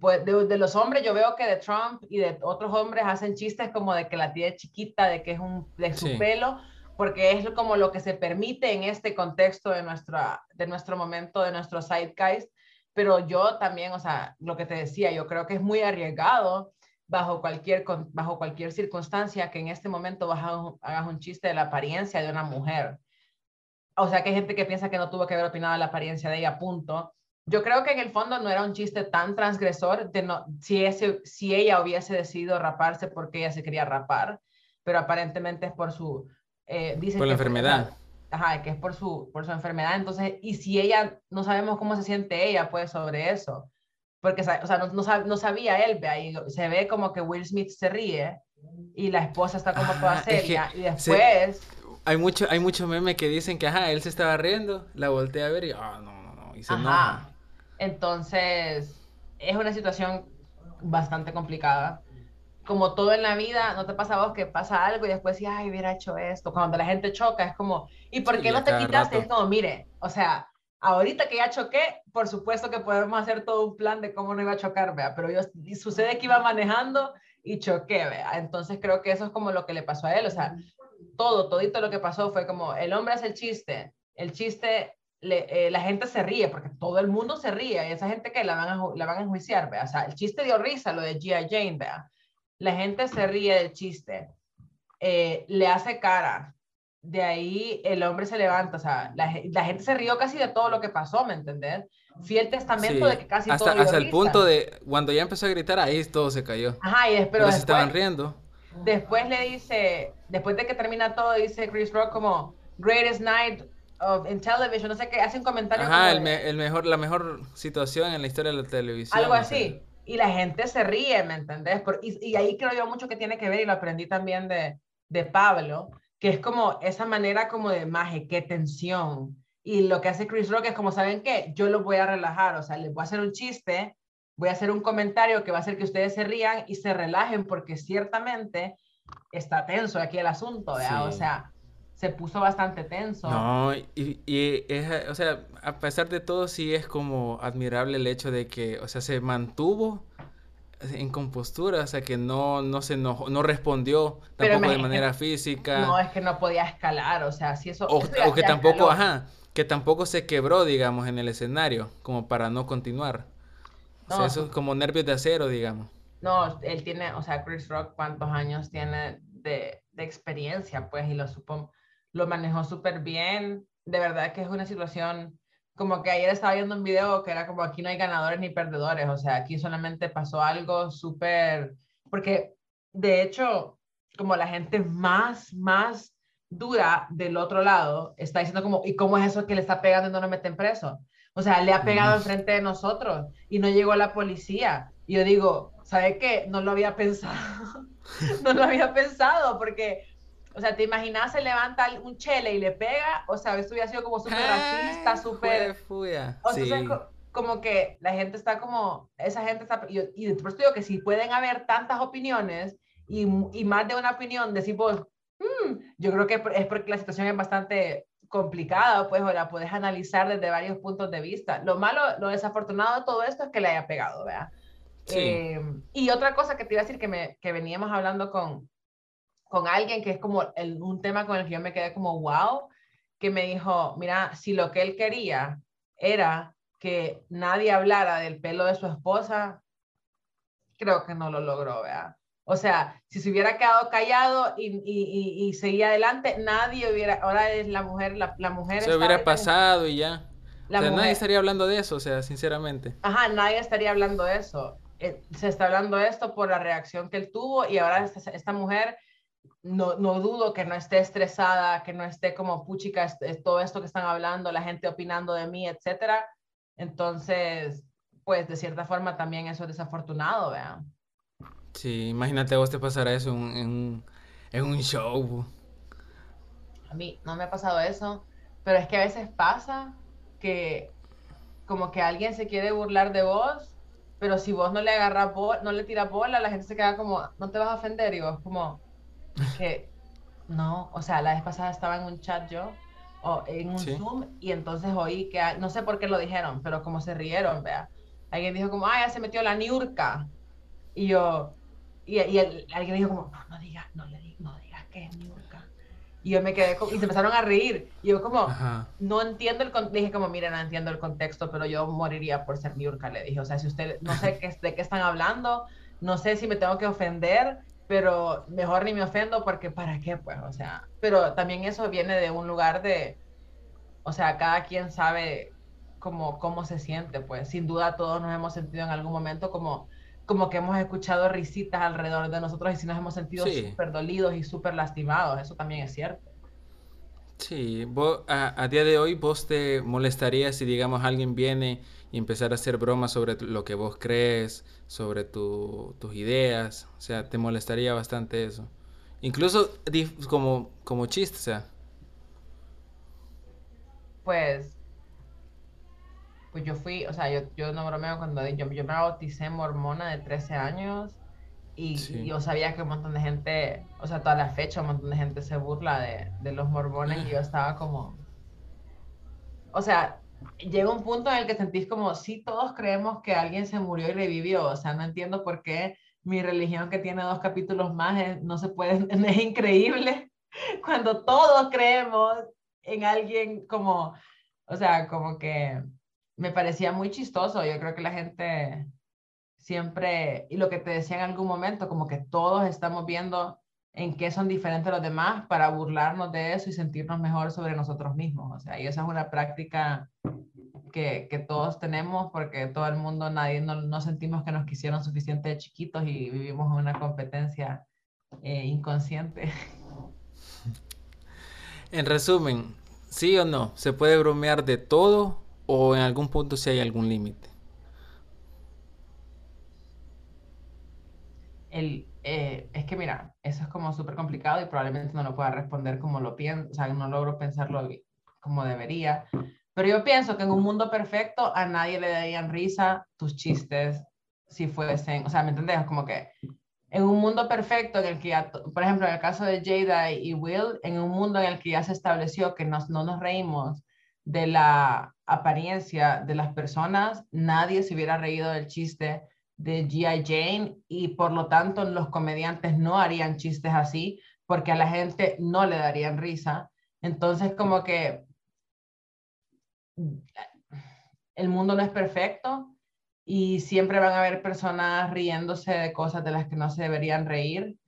C: pues de, los hombres yo veo que de Trump y de otros hombres hacen chistes como de que la tía es chiquita, de que es un de su pelo, porque es como lo que se permite en este contexto de, nuestra, de nuestro momento, de nuestro zeitgeist. Pero yo también, o sea, lo que te decía, yo creo que es muy arriesgado bajo cualquier, bajo cualquier circunstancia que en este momento hagas un chiste de la apariencia de una mujer. O sea, que hay gente que piensa que no tuvo que haber opinado la apariencia de ella, punto yo creo que en el fondo no era un chiste tan transgresor de no, si, ese, si ella hubiese decidido raparse porque ella se quería rapar, pero aparentemente es por su...
B: Eh, por la enfermedad.
C: Ajá, que es por su, por su enfermedad. Entonces, y si ella, no sabemos cómo se siente ella, pues, sobre eso. Porque, o sea, no, no, sabía él, ve ahí, se ve como que Will Smith se ríe y la esposa está como toda seria. y después...
B: hay mucho, hay mucho meme que dicen que, ajá, él se estaba riendo, la voltea a ver y, ah, no, no, no, y se enoja.
C: Entonces, es una situación bastante complicada. Como todo en la vida, ¿no te pasa a vos que pasa algo y después dices, ay, hubiera hecho esto? Cuando la gente choca, es como, ¿y por qué no te quitaste? Es como, mire, o sea, Ahorita que ya choqué, por supuesto que podemos hacer todo un plan de cómo no iba a chocar, vea, pero yo, sucede que iba manejando y choqué, vea. Entonces creo que eso es como lo que le pasó a él, o sea, todo, todito lo que pasó fue como, el hombre hace el chiste, el chiste, le, eh, la gente se ríe, porque todo el mundo se ríe, y esa gente que la van a, la van a enjuiciar, vea, o sea, el chiste dio risa, lo de G.I. Jane, vea. La gente se ríe del chiste, eh, le hace cara, de ahí el hombre se levanta, o sea, la, gente se rió casi de todo lo que pasó, ¿me entendés? Fiel testamento de que casi
B: hasta, todo Hasta el punto de, cuando ya empezó a gritar, ahí todo se cayó.
C: Ajá, y
B: pero, se estaban riendo.
C: Después le dice, después de que termina todo, dice Chris Rock como, greatest night of, in television, no sé qué, hace un comentario.
B: Ajá, el, el, mejor, la mejor situación en la historia de la televisión.
C: Algo así. Y la gente se ríe, ¿me entendés? y, y, ahí creo yo mucho que tiene que ver, y lo aprendí también de, de Pablo, que es como esa manera como de maje, qué tensión. Y lo que hace Chris Rock es como, ¿saben qué? Yo lo voy a relajar, o sea, les voy a hacer un chiste, voy a hacer un comentario que va a hacer que ustedes se rían y se relajen porque ciertamente está tenso aquí el asunto, ¿verdad? O sea, se puso bastante tenso.
B: No, y, y es, o sea, a pesar de todo, sí es como admirable el hecho de que, o sea, se mantuvo en compostura, o sea, que no, no se no, no respondió tampoco de manera física.
C: No, es que no podía escalar, o sea, si eso...
B: O, que tampoco, ajá, que tampoco se quebró, digamos, en el escenario, como para no continuar. o sea, eso es como nervios de acero, digamos.
C: No, él tiene, o sea, Chris Rock, ¿cuántos años tiene de, de experiencia? Pues, y lo supo, lo manejó súper bien. De verdad que es una situación como que ayer estaba viendo un video que era como aquí no hay ganadores ni perdedores, o sea, aquí solamente pasó algo súper, porque de hecho, como la gente más, más dura del otro lado está diciendo como, ¿y cómo es eso que le está pegando y no lo meten preso? O sea, le ha pegado enfrente de nosotros y no llegó la policía. Y yo digo, ¿sabe qué? No lo había pensado. no lo había pensado porque o sea, ¿te imaginas se levanta un chele y le pega? O sea, esto hubiera sido como súper racista, súper... O sea, como que la gente está como, esa gente está, y, y después digo que si pueden haber tantas opiniones y, y más de una opinión, decir, pues, mm", yo creo que es porque la situación es bastante complicada, pues, o la puedes analizar desde varios puntos de vista. Lo malo, lo desafortunado de todo esto es que le haya pegado, ¿verdad? Sí. Eh, y otra cosa que te iba a decir que, me, que veníamos hablando con, con alguien que es como el, un tema con el que yo me quedé como wow, que me dijo, mira, si lo que él quería era que nadie hablara del pelo de su esposa, creo que no lo logró, ¿verdad? O sea, si se hubiera quedado callado y, y, y, seguía adelante, nadie hubiera, ahora es la mujer, la, la mujer...
B: Se hubiera pasado y ya. La o sea, nadie estaría hablando de eso, o sea, sinceramente.
C: Ajá, nadie estaría hablando de eso. Eh, se está hablando de esto por la reacción que él tuvo y ahora esta, esta mujer no, no, dudo que no esté estresada, que no esté como puchica, es, todo esto que están hablando, la gente opinando de mí, etcétera. Entonces, pues de cierta forma también eso es desafortunado, vean.
B: Sí, imagínate vos te pasara eso en, en, un show.
C: A mí no me ha pasado eso, pero es que a veces pasa que como que alguien se quiere burlar de vos, pero si vos no le agarras no le tiras bola, la gente se queda como, no te vas a ofender y vos como, que no, o sea, la vez pasada estaba en un chat yo, o en un Zoom, y entonces oí que, no sé por qué lo dijeron, pero como se rieron, vea. Alguien dijo como, ah, ya se metió la niurca. Y yo, y, y alguien dijo como, no, no digas, no, le, no digas que es niurca. Y yo me quedé, y se empezaron a reír. Y yo como, no entiendo el contexto. Dije como, miren, no entiendo el contexto, pero yo moriría por ser niurca, le dije. O sea, si usted, no sé qué, de qué están hablando, no sé si me tengo que ofender, pero mejor ni me ofendo porque para qué, pues, o sea, pero también eso viene de un lugar de, o sea, cada quien sabe cómo, cómo se siente, pues, sin duda todos nos hemos sentido en algún momento como, como que hemos escuchado risitas alrededor de nosotros y si nos hemos sentido súper dolidos y súper lastimados, eso también es cierto.
B: Sí, a, a, día de hoy vos te molestaría si digamos alguien viene y empezar a hacer bromas sobre lo que vos crees, sobre tus ideas, o sea, te molestaría bastante eso. Incluso como, como chiste, o sea.
C: Pues, pues yo fui, o sea, yo, yo no bromeo cuando yo, yo me bauticé mormona de 13 años y, yo sabía que un montón de gente, o sea, toda la fecha un montón de gente se burla de, de los mormones y yo estaba como, o sea, llega un punto en el que sentís como si todos creemos que alguien se murió y revivió, o sea, no entiendo por qué mi religión que tiene dos capítulos más no se puede, es increíble cuando todos creemos en alguien como, o sea, como que me parecía muy chistoso, yo creo que la gente siempre, y lo que te decía en algún momento, como que todos estamos viendo en qué son diferentes los demás para burlarnos de eso y sentirnos mejor sobre nosotros mismos. O sea, y esa es una práctica que, que todos tenemos porque todo el mundo, nadie, no, sentimos que nos quisieron suficiente de chiquitos y vivimos en una competencia eh, inconsciente.
B: En resumen, ¿sí o no? ¿Se puede bromear de todo o en algún punto si hay algún límite?
C: El, eh, es que mira, eso es como súper complicado y probablemente no lo pueda responder como lo pienso, o sea, no logro pensarlo como debería. Pero yo pienso que en un mundo perfecto a nadie le darían risa tus chistes si fuesen, o sea, ¿me entendés? Como que en un mundo perfecto en el que, por ejemplo, en el caso de Jada y Will, en un mundo en el que ya se estableció que nos, no nos reímos de la apariencia de las personas, nadie se hubiera reído del chiste de G.I. Jane y por lo tanto los comediantes no harían chistes así porque a la gente no le darían risa. Entonces como que el mundo no es perfecto y siempre van a haber personas riéndose de cosas de las que no se deberían reír,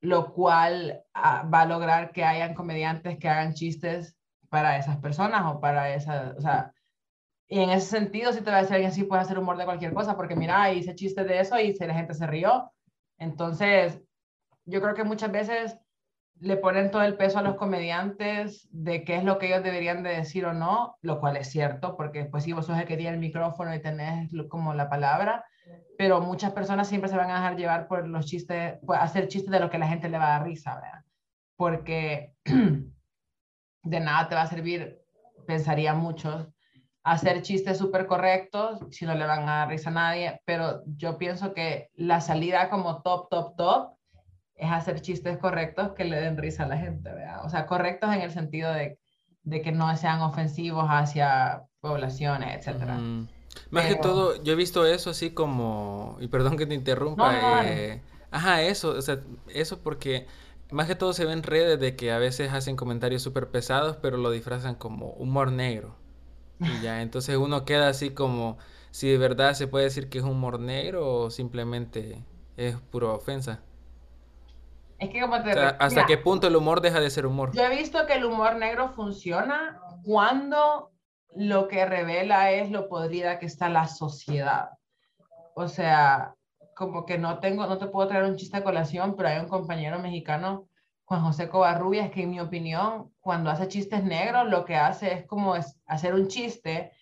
C: lo cual ah, va a lograr que hayan comediantes que hagan chistes para esas personas o para esas, o sea, y en ese sentido, si te va a decir alguien así, puede hacer humor de cualquier cosa, porque mira, hice chistes de eso y la gente se rió. Entonces, yo creo que muchas veces le ponen todo el peso a los comediantes de qué es lo que ellos deberían de decir o no, lo cual es cierto, porque pues si vos sos el que tiene el micrófono y tenés como la palabra, pero muchas personas siempre se van a dejar llevar por los chistes, hacer chistes de lo que la gente le va a dar risa, ¿verdad? Porque de nada te va a servir, pensaría muchos, hacer chistes súper correctos, si no le van a dar risa a nadie, pero yo pienso que la salida como top, top, top es hacer chistes correctos que le den risa a la gente, ¿verdad? O sea, correctos en el sentido de, de que no sean ofensivos hacia poblaciones, etcétera.
B: Más que todo, yo he visto eso así como, y perdón que te interrumpa, eh, ajá, eso, o sea, eso porque más que todo se ven redes de que a veces hacen comentarios súper pesados, pero lo disfrazan como humor negro. Y ya, entonces uno queda así como si de verdad se puede decir que es humor negro o simplemente es pura ofensa.
C: Es que como te...
B: ¿Hasta qué punto el humor deja de ser humor?
C: Yo he visto que el humor negro funciona cuando lo que revela es lo podrida que está la sociedad. O sea, como que no tengo, no te puedo traer un chiste a colación, pero hay un compañero mexicano Juan José Covarrubias, que en mi opinión, cuando hace chistes negros, lo que hace es como hacer un chiste,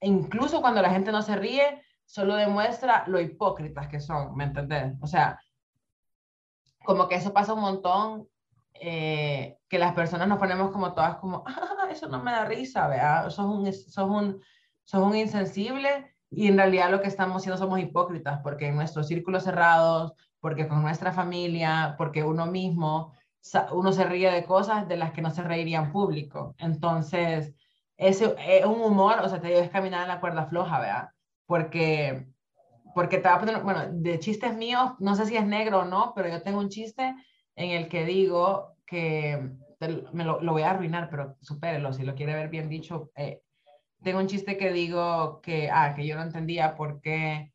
C: e incluso cuando la gente no se ríe, solo demuestra lo hipócritas que son, ¿me entendés? O sea, como que eso pasa un montón, eh, que las personas nos ponemos como todas como, ah, eso no me da risa, ¿verdad? Sos un, sos un, sos un insensible y en realidad lo que estamos haciendo somos hipócritas, porque en nuestros círculos cerrados, porque con nuestra familia, porque uno mismo, uno se ríe de cosas de las que no se reiría en público. Entonces, ese es un humor, o sea, te debes caminar en la cuerda floja, ¿verdad? Porque, porque te va a poner, bueno, de chistes míos, no sé si es negro o no, pero yo tengo un chiste en el que digo que, me lo, lo, voy a arruinar, pero supérelo, si lo quiere ver bien dicho. Eh, tengo un chiste que digo que, ah, que yo no entendía por qué,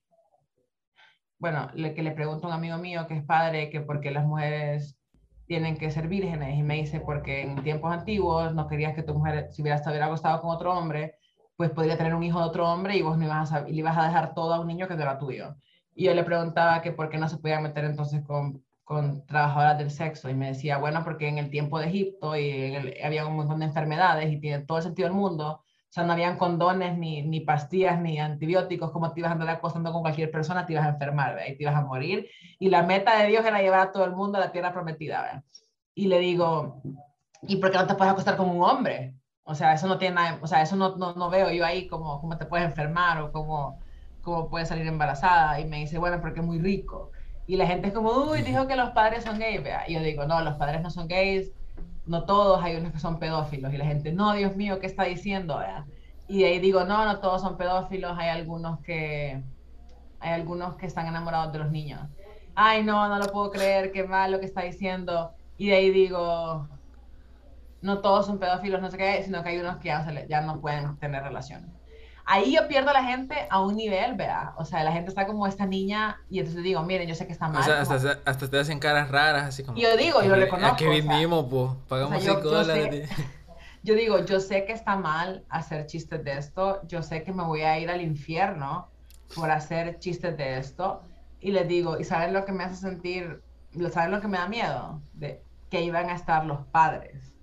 C: bueno, le, que le pregunto a un amigo mío que es padre, que por qué las mujeres tienen que ser vírgenes. Y me dice, porque en tiempos antiguos no querías que tu mujer, si hubiera estado acostado con otro hombre, pues podría tener un hijo de otro hombre y vos no ibas a, y le ibas a dejar todo a un niño que no era tuyo. Y yo le preguntaba que por qué no se podía meter entonces con, con trabajadoras del sexo. Y me decía, bueno, porque en el tiempo de Egipto y había un montón de enfermedades y tiene todo el sentido del mundo o sea, no habían condones, ni, ni pastillas, ni antibióticos, como te ibas a andar acostando con cualquier persona, te ibas a enfermar, ¿verdad? Y te ibas a morir. Y la meta de Dios era llevar a todo el mundo a la tierra prometida, ¿verdad? Y le digo, ¿y por qué no te puedes acostar con un hombre? O sea, eso no tiene nada, o sea, eso no, no, no veo yo ahí como cómo te puedes enfermar o cómo, cómo puedes salir embarazada. Y me dice, bueno, porque es muy rico. Y la gente es como, uy, dijo que los padres son gays, ¿verdad? Y yo digo, no, los padres no son gays, no todos, hay unos que son pedófilos y la gente, no, Dios mío, ¿qué está diciendo? y ahí digo, no, no todos son pedófilos, hay algunos que, hay algunos que están enamorados de los niños. Ay, no, no lo puedo creer, qué mal lo que está diciendo. Y de ahí digo, no todos son pedófilos, no sé qué, sino que hay unos que ya, ya no pueden tener relaciones. Ahí yo pierdo a la gente a un nivel, vea. O sea, la gente está como esta niña y entonces digo, miren, yo sé que está mal. O sea,
B: hasta, hasta, te hacen caras raras, así como.
C: Y yo digo, yo lo reconozco.
B: ¿A qué vinimos, pues? Pagamos 5 dólares.
C: yo digo, yo sé que está mal hacer chistes de esto, yo sé que me voy a ir al infierno por hacer chistes de esto, y les digo, ¿y saben lo que me hace sentir? ¿Saben lo que me da miedo? De que iban a estar los padres.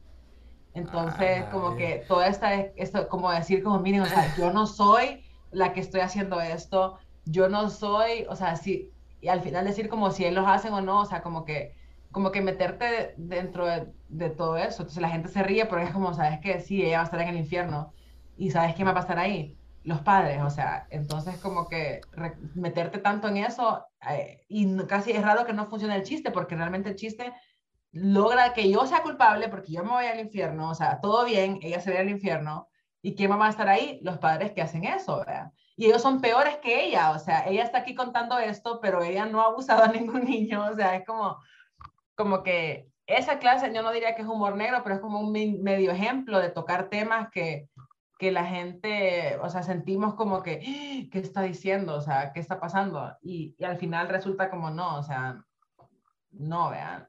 C: Entonces, como que toda esta, esto, como decir, como, miren, o sea, yo no soy la que estoy haciendo esto, yo no soy, o sea, sí, y al final decir como si ellos lo hacen o no, o sea, como que como que meterte dentro de, todo eso. Entonces la gente se ríe porque es como, ¿sabes que Sí, ella va a estar en el infierno. ¿Y sabes quién va a estar ahí? Los padres, o sea, entonces como que meterte tanto en eso eh, y casi es raro que no funcione el chiste porque realmente el chiste logra que yo sea culpable porque yo me voy al infierno, o sea, todo bien, ella se ve al infierno. ¿Y quién va a estar ahí? Los padres que hacen eso, ¿verdad? Y ellos son peores que ella, o sea, ella está aquí contando esto, pero ella no ha abusado a ningún niño, o sea, es como, como que esa clase, yo no diría que es humor negro, pero es como un medio ejemplo de tocar temas que, que la gente, o sea, sentimos como que, ¡Ah! ¿qué está diciendo? O sea, ¿qué está pasando? Y, y al final resulta como no, o sea, no, vean.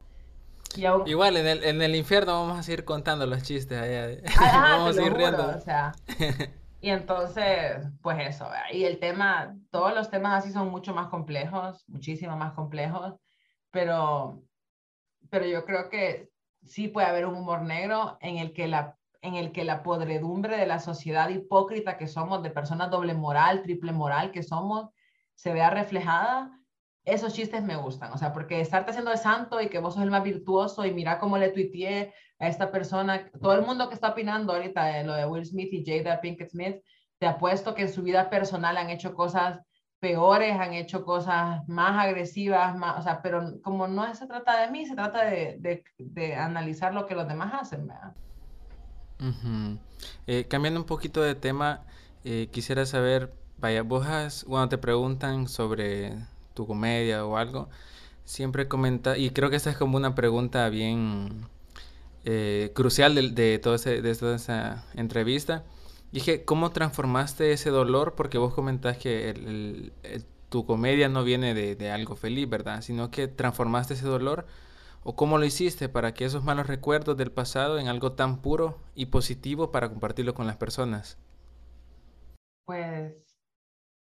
B: Igual, en el, en el infierno vamos a seguir contando los chistes allá.
C: vamos a seguir riendo. O sea, y entonces, pues eso, y el tema, todos los temas así son mucho más complejos, muchísimo más complejos, pero pero yo creo que sí puede haber un humor negro en el que la en el que la podredumbre de la sociedad hipócrita que somos, de personas doble moral, triple moral que somos, se vea reflejada, esos chistes me gustan. O sea, porque estarte haciendo de santo y que vos sos el más virtuoso y mira cómo le tuiteé a esta persona, todo el mundo que está opinando ahorita de lo de Will Smith y Jada Pinkett Smith, te apuesto que en su vida personal han hecho cosas peores, han hecho cosas más agresivas, más, o sea, pero como no se trata de mí, se trata de, de, analizar lo que los demás hacen, ¿verdad?
B: Eh, cambiando un poquito de tema, eh, quisiera saber, vaya, vos cuando te preguntan sobre tu comedia o algo, siempre comenta, y creo que esta es como una pregunta bien eh, crucial de, de, todo ese, de toda esa entrevista, Dije, ¿cómo transformaste ese dolor? Porque vos comentás que tu comedia no viene de, algo feliz, ¿verdad? Sino que transformaste ese dolor. ¿O cómo lo hiciste para que esos malos recuerdos del pasado en algo tan puro y positivo para compartirlo con las personas?
C: Pues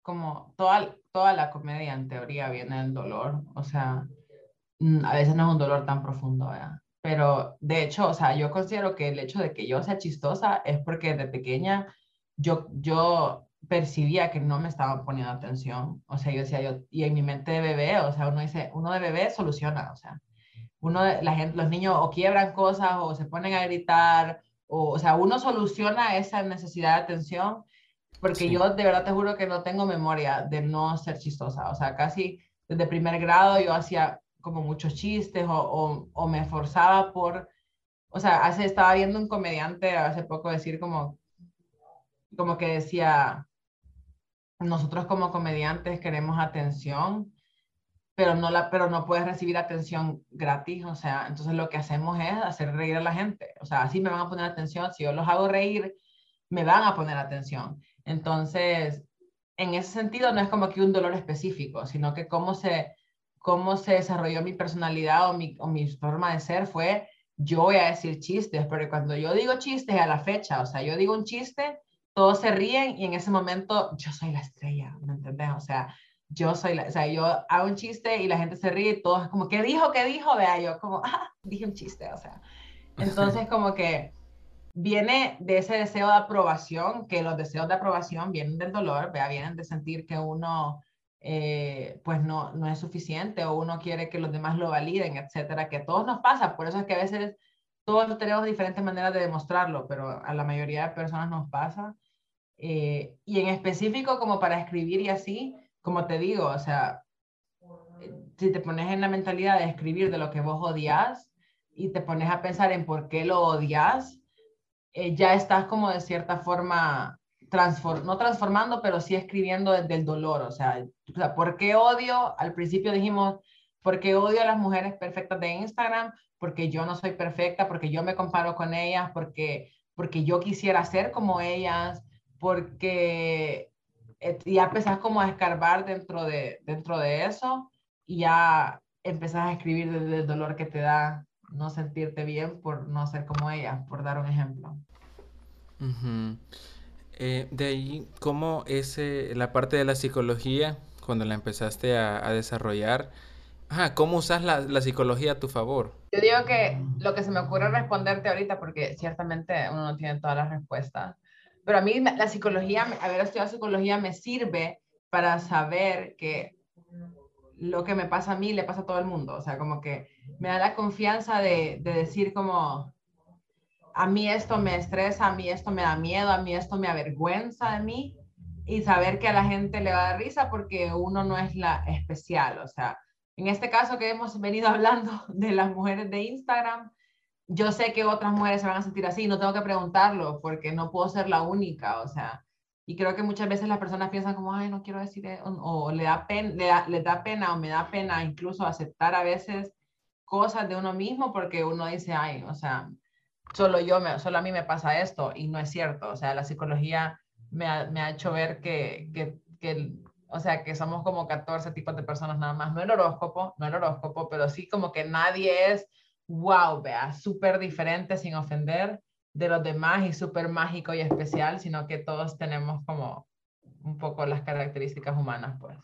C: como toda, toda la comedia en teoría viene del dolor, o sea, mm, a veces no es un dolor tan profundo. Pero de hecho, o sea, yo considero que el hecho de que yo sea chistosa es porque de pequeña yo, yo percibía que no me estaban poniendo atención. O sea, yo decía, yo, y en mi mente de bebé, o sea, uno dice, uno de bebé soluciona, o sea, uno, la gente, los niños o quiebran cosas o se ponen a gritar, o, o sea, uno soluciona esa necesidad de atención, porque yo de verdad te juro que no tengo memoria de no ser chistosa, o sea, casi desde primer grado yo hacía como muchos chistes o, o, o me esforzaba por, o sea, hace, estaba viendo un comediante hace poco decir como como que decía, nosotros como comediantes queremos atención, pero no, la, pero no puedes recibir atención gratis, o sea, entonces lo que hacemos es hacer reír a la gente, o sea, así me van a poner atención, si yo los hago reír, me van a poner atención. Entonces, en ese sentido no es como que un dolor específico, sino que cómo se, cómo se desarrolló mi personalidad o mi, o mi forma de ser fue, yo voy a decir chistes, pero cuando yo digo chistes a la fecha, o sea, yo digo un chiste, todos se ríen y en ese momento yo soy la estrella, ¿me entendés? O sea, yo soy la, o sea, yo hago un chiste y la gente se ríe y todos como, ¿qué dijo? ¿Qué dijo? Vea, yo como, ah, dije un chiste, o sea. Entonces como que viene de ese deseo de aprobación, que los deseos de aprobación vienen del dolor, vea, vienen de sentir que uno eh, pues no, no es suficiente o uno quiere que los demás lo validen, etcétera, que a todos nos pasa, por eso es que a veces todos tenemos diferentes maneras de demostrarlo, pero a la mayoría de personas nos pasa. Eh, y en específico, como para escribir y así, como te digo, o sea, si te pones en la mentalidad de escribir de lo que vos odias y te pones a pensar en por qué lo odias, eh, ya estás como de cierta forma no transformando, pero sí escribiendo desde el dolor. O sea, o ¿por qué odio? Al principio dijimos, ¿por qué odio a las mujeres perfectas de Instagram? Porque yo no soy perfecta, porque yo me comparo con ellas, porque, porque yo quisiera ser como ellas, porque eh, ya empezás como a escarbar dentro de, dentro de eso y ya empezás a escribir desde el dolor que te da no sentirte bien por no ser como ella, por dar un ejemplo.
B: Eh, de ahí, ¿cómo es la parte de la psicología, cuando la empezaste a, desarrollar? Ajá, ¿cómo usas la, la, psicología a tu favor?
C: Yo digo que lo que se me ocurre responderte ahorita, porque ciertamente uno no tiene todas las respuestas, pero a mí la psicología, haber estudiado psicología me sirve para saber que lo que me pasa a mí le pasa a todo el mundo. O sea, como que me da la confianza de, de decir como, a mí esto me estresa, a mí esto me da miedo, a mí esto me avergüenza de mí y saber que a la gente le va a dar risa porque uno no es la especial. O sea, en este caso que hemos venido hablando de las mujeres de Instagram, yo sé que otras mujeres se van a sentir así, no tengo que preguntarlo porque no puedo ser la única. O sea, y creo que muchas veces las personas piensan como, ay, no quiero decir, e-", o, le, da pen, le, da, le da pena o me da pena incluso aceptar a veces cosas de uno mismo porque uno dice, ay, o sea, solo yo, me, solo a mí me pasa esto y no es cierto. O sea, la psicología me ha, me ha hecho ver que, que, que, o sea, que somos como 14 tipos de personas nada más. No el horóscopo, no el horóscopo, pero sí como que nadie es, wow, vea, súper diferente sin ofender de los demás y súper mágico y especial, sino que todos tenemos como un poco las características humanas, pues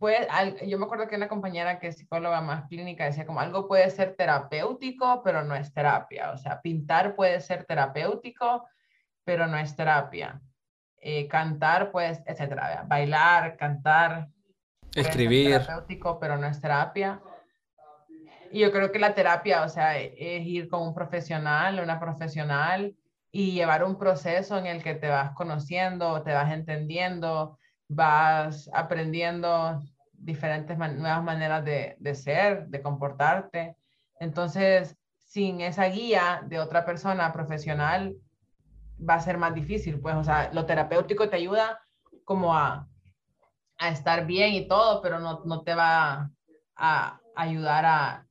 C: pues, yo me acuerdo que una compañera que es psicóloga más clínica decía como algo puede ser terapéutico, pero no es terapia. O sea, pintar puede ser terapéutico, pero no es terapia. Eh, cantar, pues, etcétera. Bailar, cantar.
B: Escribir.
C: terapéutico, pero no es terapia. Y yo creo que la terapia, o sea, es ir con un profesional, una profesional y llevar un proceso en el que te vas conociendo, te vas entendiendo, vas aprendiendo diferentes nuevas maneras de, de, ser, de comportarte. Entonces, sin esa guía de otra persona profesional, va a ser más difícil. Pues, o sea, lo terapéutico te ayuda como a, a estar bien y todo, pero no, no te va a ayudar a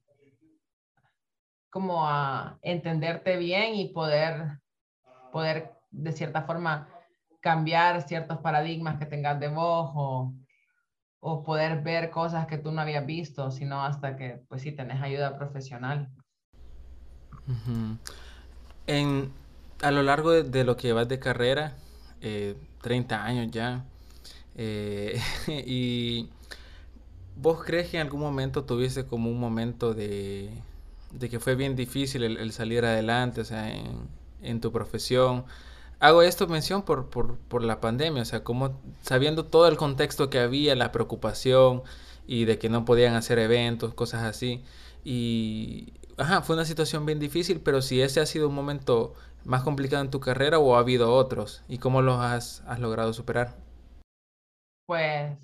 C: como a entenderte bien y poder, poder de cierta forma cambiar ciertos paradigmas que tengas de vos o, o poder ver cosas que tú no habías visto, sino hasta que, pues sí, tenés ayuda profesional.
B: en, a lo largo de, lo que llevas de carrera, 30 eh, años ya, eh, y vos crees que en algún momento tuviste como un momento de, de que fue bien difícil el, salir adelante, o sea, en tu profesión, hago esto mención por, por, por, la pandemia, o sea, como sabiendo todo el contexto que había, la preocupación y de que no podían hacer eventos, cosas así. Y, ajá, fue una situación bien difícil, pero si ese ha sido un momento más complicado en tu carrera o ha habido otros, ¿y cómo los has, has logrado superar?
C: Pues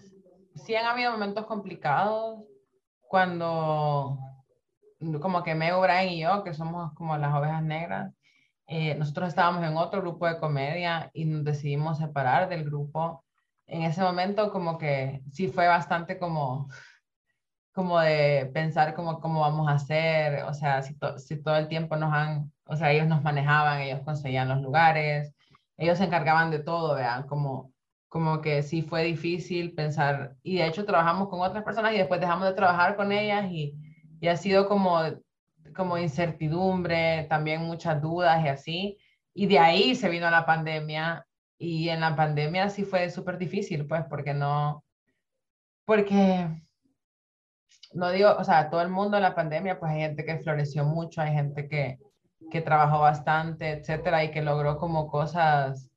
C: sí han habido momentos complicados cuando como que Meg Brian y yo, que somos como las ovejas negras, eh, nosotros estábamos en otro grupo de comedia y nos decidimos separar del grupo. En ese momento como que sí fue bastante como, como de pensar como cómo vamos a hacer, o sea, si, si todo el tiempo nos han, o sea, ellos nos manejaban, ellos conseguían los lugares, ellos se encargaban de todo, vean, como, como que sí fue difícil pensar, y de hecho trabajamos con otras personas y después dejamos de trabajar con ellas y, y ha sido como como incertidumbre, también muchas dudas y así. Y de ahí se vino la pandemia y en la pandemia sí fue súper difícil, pues, porque no, porque, no digo, o sea, todo el mundo en la pandemia, pues hay gente que floreció mucho, hay gente que, que trabajó bastante, etcétera, y que logró como cosas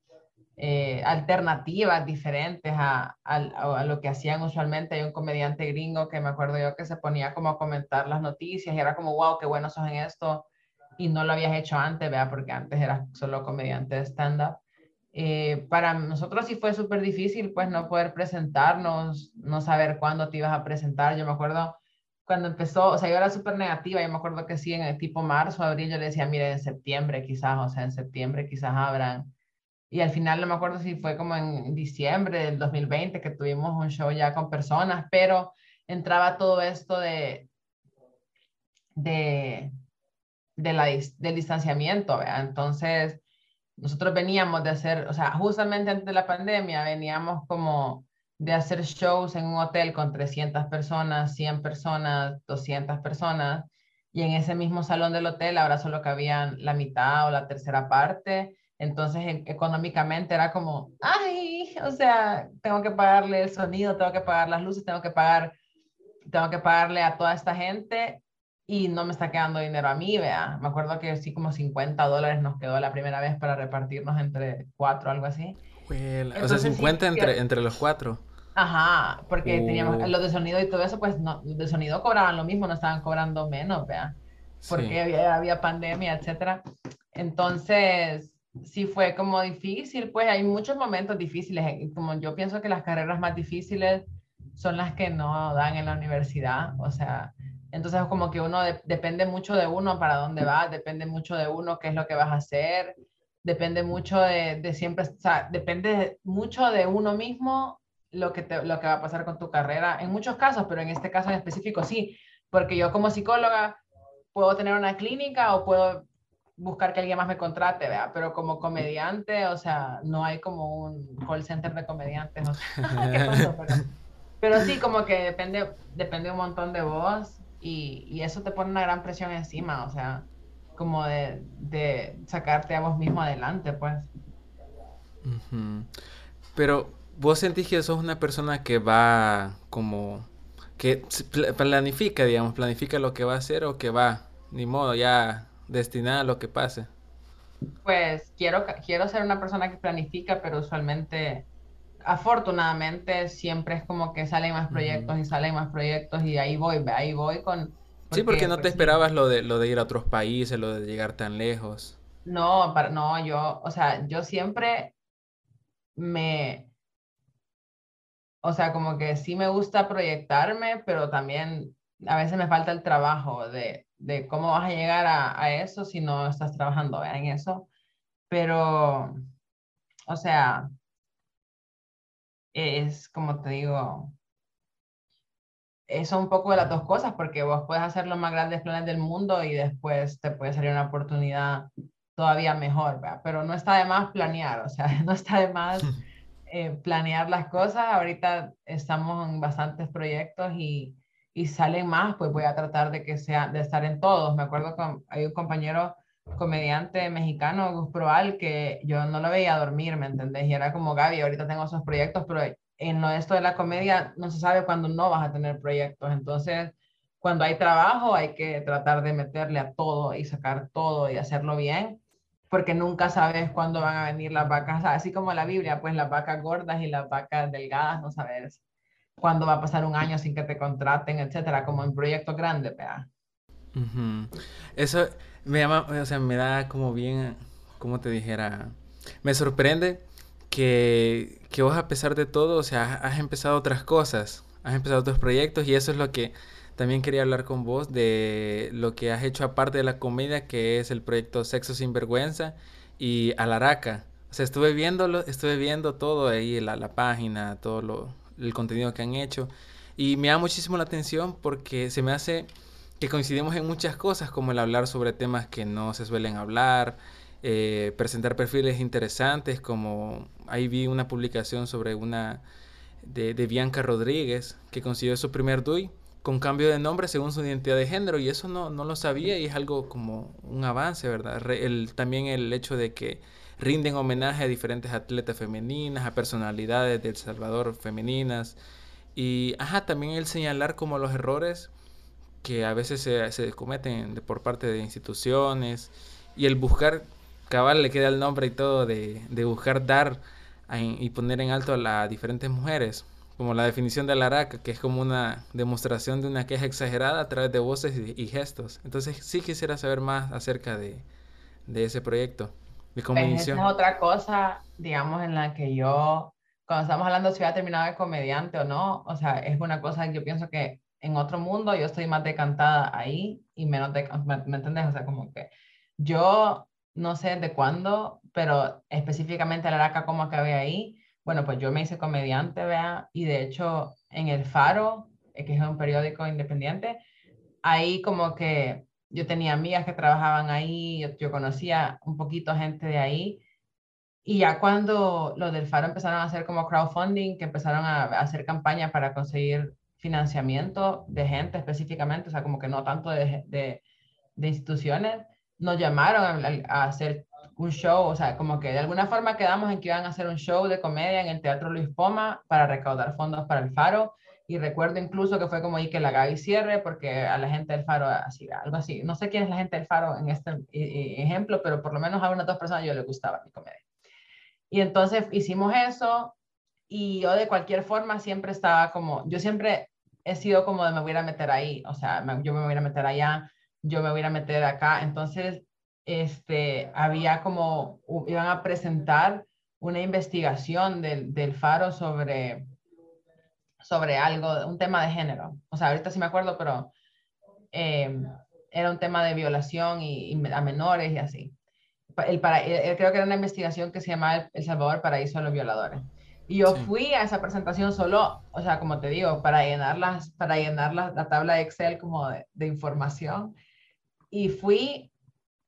C: eh, alternativas diferentes a, a, lo que hacían usualmente. Hay un comediante gringo que me acuerdo yo que se ponía como a comentar las noticias y era como, wow, qué buenos son en esto. Y no lo habías hecho antes, vea, porque antes era solo comediante de stand-up. Eh, para nosotros sí fue súper difícil, pues, no poder presentarnos, no saber cuándo te ibas a presentar. Yo me acuerdo cuando empezó, o sea, yo era súper negativa, yo me acuerdo que sí, en el tipo marzo, abril, yo le decía, mire, en septiembre quizás, o sea, en septiembre quizás abran y al final no me acuerdo si fue como en diciembre del 2020 que tuvimos un show ya con personas, pero entraba todo esto de, de, de la, del distanciamiento, ¿verdad? Entonces, nosotros veníamos de hacer, o sea, justamente antes de la pandemia, veníamos como de hacer shows en un hotel con 300 personas, 100 personas, 200 personas, y en ese mismo salón del hotel ahora solo cabían la mitad o la tercera parte, entonces e, económicamente era como, ay, o sea, tengo que pagarle el sonido, tengo que pagar las luces, tengo que pagar, tengo que pagarle a toda esta gente y no me está quedando dinero a mí, vea. Me acuerdo que sí como 50 dólares nos quedó la primera vez para repartirnos entre cuatro, algo así.
B: o sea, 50 entre, entre los cuatro.
C: Ajá, porque teníamos los de sonido y todo eso, pues no, los de sonido cobraban lo mismo, no estaban cobrando menos, vea. Porque había, había pandemia, etcétera. Entonces, sí fue como difícil, pues hay muchos momentos difíciles, como yo pienso que las carreras más difíciles son las que no dan en la universidad, o sea, entonces, como que uno depende mucho de uno para dónde va, depende mucho de uno qué es lo que vas a hacer, depende mucho de, de siempre, o sea, depende mucho de uno mismo lo que, te, lo que va a pasar con tu carrera, en muchos casos, pero en este caso en específico sí, porque yo como psicóloga puedo tener una clínica o puedo buscar que alguien más me contrate, ¿vea? pero como comediante, o sea, no hay como un call center de comediantes, o sea, pero, pero, sí, como que depende, depende un montón de vos y, eso te pone una gran presión encima, o sea, como de, de sacarte a vos mismo adelante, pues.
B: Pero vos sentís que sos una persona que va como que planifica, digamos, planifica lo que va a hacer o que va, ni modo, ya destinada a lo que pase.
C: Pues quiero, quiero ser una persona que planifica, pero usualmente afortunadamente siempre es como que salen más proyectos y salen más proyectos y ahí voy, ahí voy con...
B: sí, porque no te pues, esperabas lo de, lo de ir a otros países, lo de llegar tan lejos.
C: No, para, no, yo, o sea, yo siempre me, o sea, como que sí me gusta proyectarme, pero también a veces me falta el trabajo de, de cómo vas a llegar a, a, eso si no estás trabajando en eso. Pero, o sea, es, como te digo, eso un poco de las dos cosas, porque vos puedes hacer los más grandes planes del mundo y después te puede salir una oportunidad todavía mejor, ¿verdad? pero no está de más planear, o sea, no está de más eh, planear las cosas. Ahorita estamos en bastantes proyectos y, y salen más, pues voy a tratar de que sea, de estar en todos. Me acuerdo que hay un compañero comediante mexicano, Gus Proal, que yo no lo veía dormir, ¿me entendés? Y era como, Gaby, ahorita tengo esos proyectos, pero en lo esto de la comedia no se sabe cuándo no vas a tener proyectos. Entonces, cuando hay trabajo, hay que tratar de meterle a todo y sacar todo y hacerlo bien, porque nunca sabes cuándo van a venir las vacas, así como la Biblia, pues las vacas gordas y las vacas delgadas, no sabes cuándo va a pasar un año sin que te contraten, etcétera, como en proyectos grandes, ¿verdad?
B: Eso, me llama, o sea, me da como bien, como te dijera, me sorprende que, que vos a pesar de todo, o sea, has empezado otras cosas, has empezado otros proyectos y eso es lo que también quería hablar con vos de lo que has hecho aparte de la comedia, que es el proyecto Sexo sin Vergüenza y Alaraca. O sea, estuve viéndolo, estuve viendo todo ahí, la, la página, todo lo, el contenido que han hecho y me da muchísimo la atención porque se me hace que coincidimos en muchas cosas, como el hablar sobre temas que no se suelen hablar, eh, presentar perfiles interesantes, como ahí vi una publicación sobre una de, Bianca Rodríguez, que consiguió su primer DUI con cambio de nombre según su identidad de género, y eso no, no lo sabía y es algo como un avance, ¿verdad? también el hecho de que rinden homenaje a diferentes atletas femeninas, a personalidades de El Salvador femeninas, y ajá, también el señalar como los errores que a veces se, se cometen por parte de instituciones y el buscar, cabal le queda el nombre y todo, de, de buscar dar y poner en alto a las diferentes mujeres, como la definición de la araca, que es como una demostración de una queja exagerada a través de voces y, gestos. Entonces sí quisiera saber más acerca de, de ese proyecto de
C: pues esa es otra cosa, digamos, en la que yo, cuando estamos hablando si voy a terminado de comediante o no, o sea, es una cosa que yo pienso que en otro mundo yo estoy más decantada ahí y menos de, ¿me, ¿me entendés? O sea, como que yo no sé de cuándo, pero específicamente la Araca, cómo acabé ahí. Bueno, pues yo me hice comediante, vea, y de hecho en El Faro, eh, que es un periódico independiente, ahí como que yo tenía amigas que trabajaban ahí, yo, conocía un poquito gente de ahí, y ya cuando los del Faro empezaron a hacer como crowdfunding, que empezaron a, hacer campaña para conseguir financiamiento de gente específicamente, o sea, como que no tanto de, de, de instituciones, nos llamaron a, hacer un show, o sea, como que de alguna forma quedamos en que iban a hacer un show de comedia en el Teatro Luis Poma para recaudar fondos para el Faro. Y recuerdo incluso que fue como ahí que la Gaby cierre, porque a la gente del Faro, así, algo así. No sé quién es la gente del Faro en este e, e, ejemplo, pero por lo menos a unas dos personas yo le gustaba mi comedia. Y entonces hicimos eso y yo de cualquier forma siempre estaba como, yo siempre he sido como de me voy a meter ahí, o sea, yo me voy a meter allá yo me voy a meter acá. Entonces, este, había como, iban a presentar una investigación del, del Faro sobre, sobre algo, un tema de género. O sea, ahorita sí me acuerdo, pero em, era un tema de violación y, a menores y así. El para, creo que era una investigación que se llamaba El Salvador Paraíso de los Violadores. Y yo fui a esa presentación solo, o sea, como te digo, para llenar, las, para llenar la, la tabla de Excel como de, de información y fui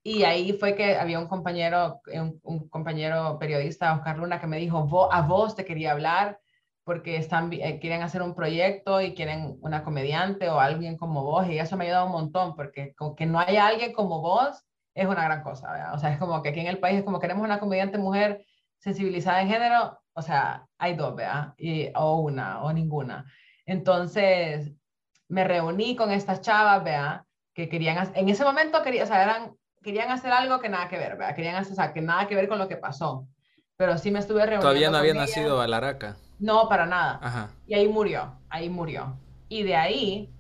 C: y ahí fue que había un compañero, un, compañero periodista, Oscar Luna, que me dijo, a vos te quería hablar porque están, eh, quieren hacer un proyecto y quieren una comediante o alguien como vos. Y eso me ha ayudado un montón porque que no haya alguien como vos es una gran cosa. O sea, es como que aquí en el país es como queremos una comediante mujer sensibilizada en género, o sea, hay dos, ¿verdad? Y, o una, o ninguna. Entonces, me reuní con estas chavas, ¿verdad? que querían, en ese momento quería, o sea, eran, querían hacer algo que nada que ver, ¿verdad? Querían hacer, o sea, que nada que ver con lo que pasó. Pero sí me estuve reuniendo.
B: Todavía no había nacido Alaraca.
C: No, para nada. Ajá. Y ahí murió, ahí murió. Y de ahí,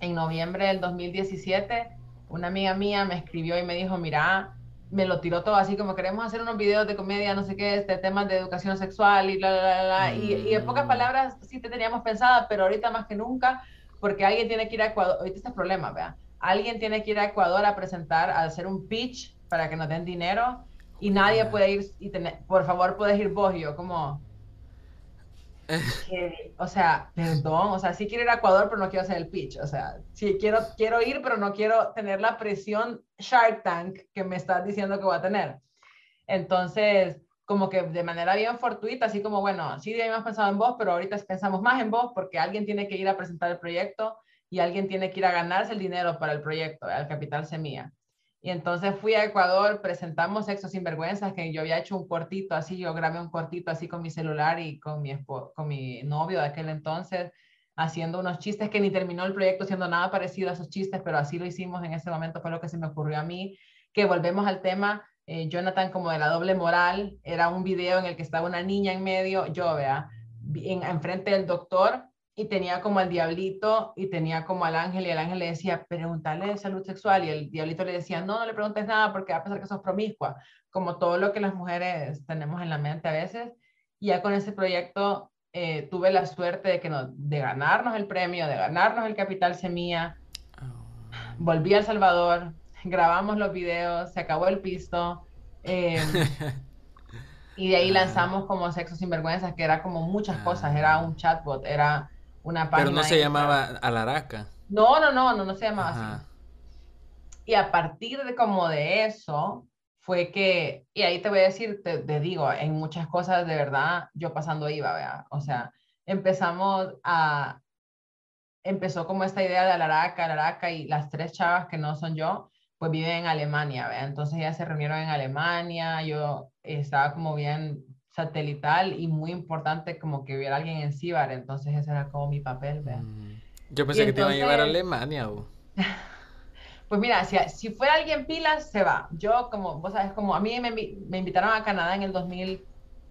C: en noviembre del 2017, una amiga mía me escribió y me dijo, mira, me lo tiró todo así como queremos hacer unos videos de comedia, no sé qué, este temas de educación sexual y bla, bla, bla, bla. Y, y, en pocas mm. palabras sí te teníamos pensada, pero ahorita más que nunca porque alguien tiene que ir a Ecuador, ahorita este problema, vea, alguien tiene que ir a Ecuador a presentar, a hacer un pitch para que nos den dinero y nadie puede ir y tener, por favor puedes ir vos y yo como, o sea, perdón, o sea, sí quiero ir a Ecuador, pero no quiero hacer el pitch, o sea, sí quiero, quiero ir, pero no quiero tener la presión Shark Tank que me estás diciendo que voy a tener. Entonces, como que de manera bien fortuita, así como, bueno, sí habíamos pensado en vos, pero ahorita pensamos más en vos porque alguien tiene que ir a presentar el proyecto y alguien tiene que ir a ganarse el dinero para el proyecto, el capital semilla. Y entonces fui a Ecuador, presentamos Sexo Sin Vergüenzas, que yo había hecho un cortito así, yo grabé un cortito así con mi celular y con mi, con mi novio de aquel entonces, haciendo unos chistes que ni terminó el proyecto siendo nada parecido a esos chistes, pero así lo hicimos en ese momento, fue lo que se me ocurrió a mí, que volvemos al tema eh, Jonathan como de la doble moral, era un video en el que estaba una niña en medio, yo vea, en, enfrente del doctor y tenía como al diablito y tenía como al ángel y el ángel le decía, pregúntale de salud sexual y el diablito le decía, no, no le preguntes nada porque va a pensar que sos promiscua, como todo lo que las mujeres tenemos en la mente a veces. Y ya con ese proyecto eh, tuve la suerte de, que no, de ganarnos el premio, de ganarnos el Capital Semilla. Ah. Volví a El Salvador, grabamos los videos, se acabó el pisto. Em, y de ahí ah. lanzamos como Sexo Sin Vergüenza, que era como muchas cosas, era un chatbot, era una página.
B: Pero no se llamaba Alaraca.
C: No, no, no, no, no se llamaba así. Y a partir de como de eso, fue que, y ahí te voy a decir, te, digo, en muchas cosas de verdad, yo pasando iba, ¿verdad? O sea, empezamos a, empezó como esta idea de Alaraca, Alaraca y las tres chavas que no son yo, pues vive en Alemania, ¿ve? entonces ya se reunieron en Alemania, yo estaba como bien satelital y muy importante como que hubiera alguien en Cibar, entonces ese era como mi papel, ¿ve? Mm.
B: Yo pensé que te iban a llevar a Alemania, ¿o?
C: Pues mira, si, si fuera alguien pilas, se va. Yo, como vos sabes, como a mí me, me invitaron a Canadá en el 2000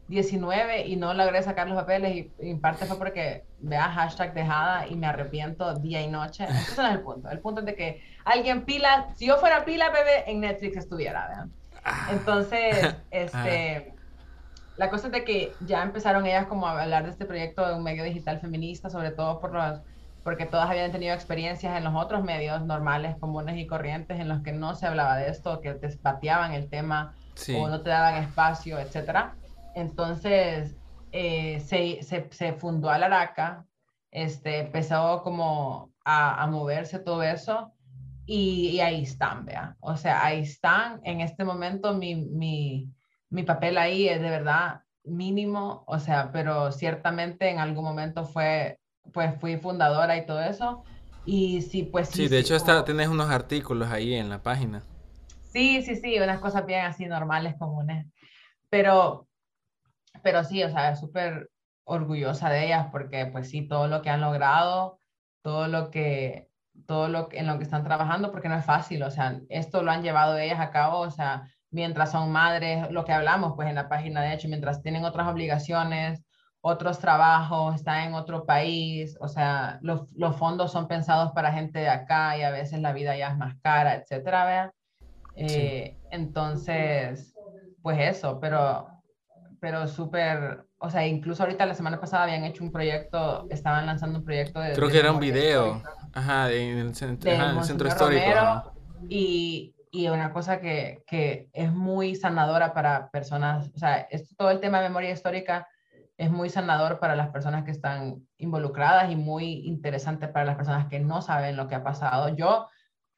C: 19 y no logré sacar los papeles y, en parte fue porque vea hashtag dejada y me arrepiento día y noche. Ese no es el punto. El punto es de que alguien pila, si yo fuera pila, bebé, en Netflix estuviera, ¿vean? Ah. Entonces, este, la cosa es de que ya empezaron ellas como a hablar de este proyecto de un medio digital feminista, sobre todo por los, porque todas habían tenido experiencias en los otros medios normales, comunes y corrientes en los que no se hablaba de esto, que te bateaban el tema o no te daban espacio, etcétera. Entonces, eh, se, se, se, fundó Alaraca, este, empezó como a, a moverse todo eso y, ahí están, vea. O sea, ahí están. En este momento mi, mi, mi papel ahí es de verdad mínimo, o sea, pero ciertamente en algún momento fue, pues fui fundadora y todo eso. Y sí, pues
B: sí. Sí, de hecho está, tienes unos artículos ahí en la página.
C: Sí, sí, sí, unas cosas bien así normales, comunes. Pero, pero sí, o sea, súper orgullosa de ellas porque pues sí, todo lo que han logrado, todo lo que, todo lo que, en lo que están trabajando, porque no es fácil, o sea, esto lo han llevado ellas a cabo, o sea, mientras son madres, lo que hablamos pues en la página de hecho, mientras tienen otras obligaciones, otros trabajos, están en otro país, o sea, los, los fondos son pensados para gente de acá y a veces la vida ya es más cara, etcétera, ¿vea? Eh, entonces, pues eso, pero, pero súper, o sea, incluso ahorita la semana pasada habían hecho un proyecto, estaban lanzando un proyecto de...
B: Creo que era un video, ajá, en el, centro, histórico.
C: y, y, una cosa que, que, es muy sanadora para personas, o sea, esto, todo el tema de memoria histórica es muy sanador para las personas que están involucradas y muy interesante para las personas que no saben lo que ha pasado. Yo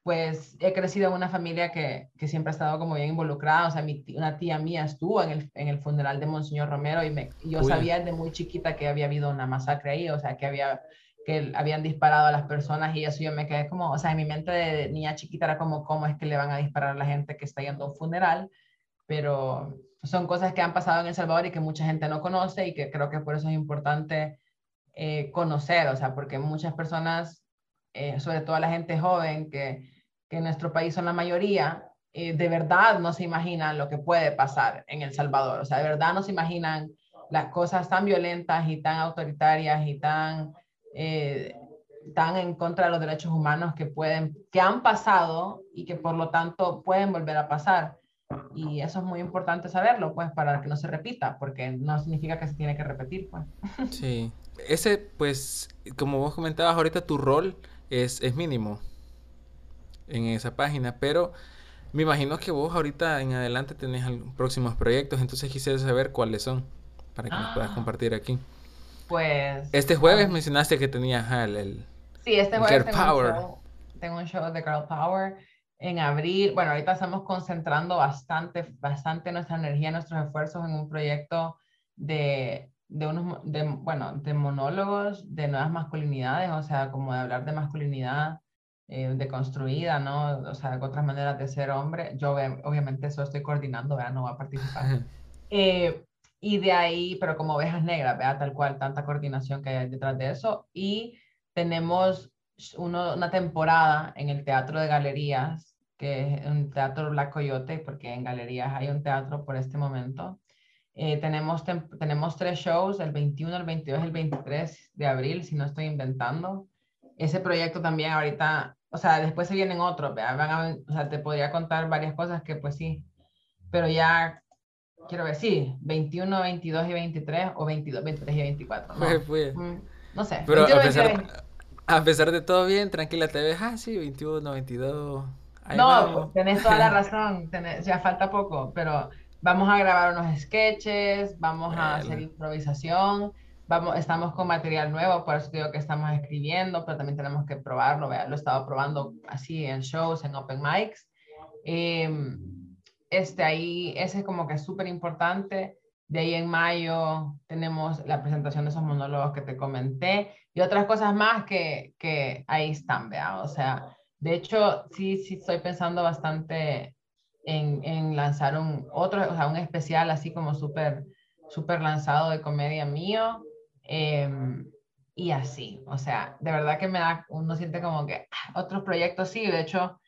C: pues he crecido en una familia que, que, siempre ha estado como bien involucrada, o sea, mi, una tía mía estuvo en el, en el funeral de Monseñor Romero y, me, yo sabía desde muy chiquita que había habido una masacre ahí, o sea, que había que habían disparado a las personas y eso yo me quedé como, o sea, en mi mente de niña chiquita era como, ¿cómo es que le van a disparar a la gente que está yendo a un funeral? Pero son cosas que han pasado en El Salvador y que mucha gente no conoce y que creo que por eso es importante eh, conocer, o sea, porque muchas personas, eh, sobre todo la gente joven que que en nuestro país son la mayoría, eh, de verdad no se imaginan lo que puede pasar en El Salvador. O sea, de verdad no se imaginan las cosas tan violentas y tan autoritarias y tan, eh, tan en contra de los derechos humanos que, pueden, que han pasado y que por lo tanto pueden volver a pasar. Y eso es muy importante saberlo, pues, para que no se repita, porque no significa que se tiene que repetir, pues.
B: Sí. Ese, pues, como vos comentabas ahorita, tu rol es, es mínimo en esa página, pero me imagino que vos ahorita en adelante tenés próximos proyectos, entonces quisiera saber cuáles son para que nos puedas ah. compartir aquí.
C: Pues...
B: Este jueves mencionaste que tenías el,
C: Sí, este jueves tengo, Power. Un show, tengo un show de Girl Power en abril. Bueno, ahorita estamos concentrando bastante, bastante nuestra energía, nuestros esfuerzos en un proyecto de, de unos, de, bueno, de monólogos de nuevas masculinidades, o sea, como de hablar de masculinidad eh, deconstruida, ¿no? O sea, otras maneras de ser hombre. Yo obviamente eso estoy coordinando, ¿verdad? No va a participar. Eh, y de ahí, pero como ovejas negras, ¿verdad? Tal cual, tanta coordinación que hay detrás de eso. Y tenemos una temporada en el Teatro de Galerías, que es un teatro Black Coyote, porque en Galerías hay un teatro por este momento. Eh, tenemos, tenemos tres shows, el 21, el 22 y el 23 de abril, si no estoy inventando ese proyecto también ahorita, o sea, después se vienen otros, Van a, o sea, te podría contar varias cosas que pues sí, pero ya quiero ver, sí, 21, 22 y 23 o 22, 23 y 24. No, mm, no sé.
B: Pero a, pesar, a pesar de todo bien, tranquila, te ves, ah, sí, 21, 22.
C: no, tenés toda la razón, ya falta poco, pero vamos a grabar unos sketches, vamos a hacer improvisación Vamos, estamos con material nuevo, por eso digo que estamos escribiendo, pero también tenemos que probarlo. Lo he estado probando así en shows, en open mics. Em, este ahí, ese es como que es súper importante. De ahí en mayo tenemos la presentación de esos monólogos que te comenté y otras cosas más que, que ahí están, vea. O sea, de hecho, sí, sí estoy pensando bastante en, en lanzar un otro, o sea, un especial así como súper, súper lanzado de comedia mío Em, y así, o sea, de verdad que me da, uno siente como que ah, otros proyectos sí, de hecho,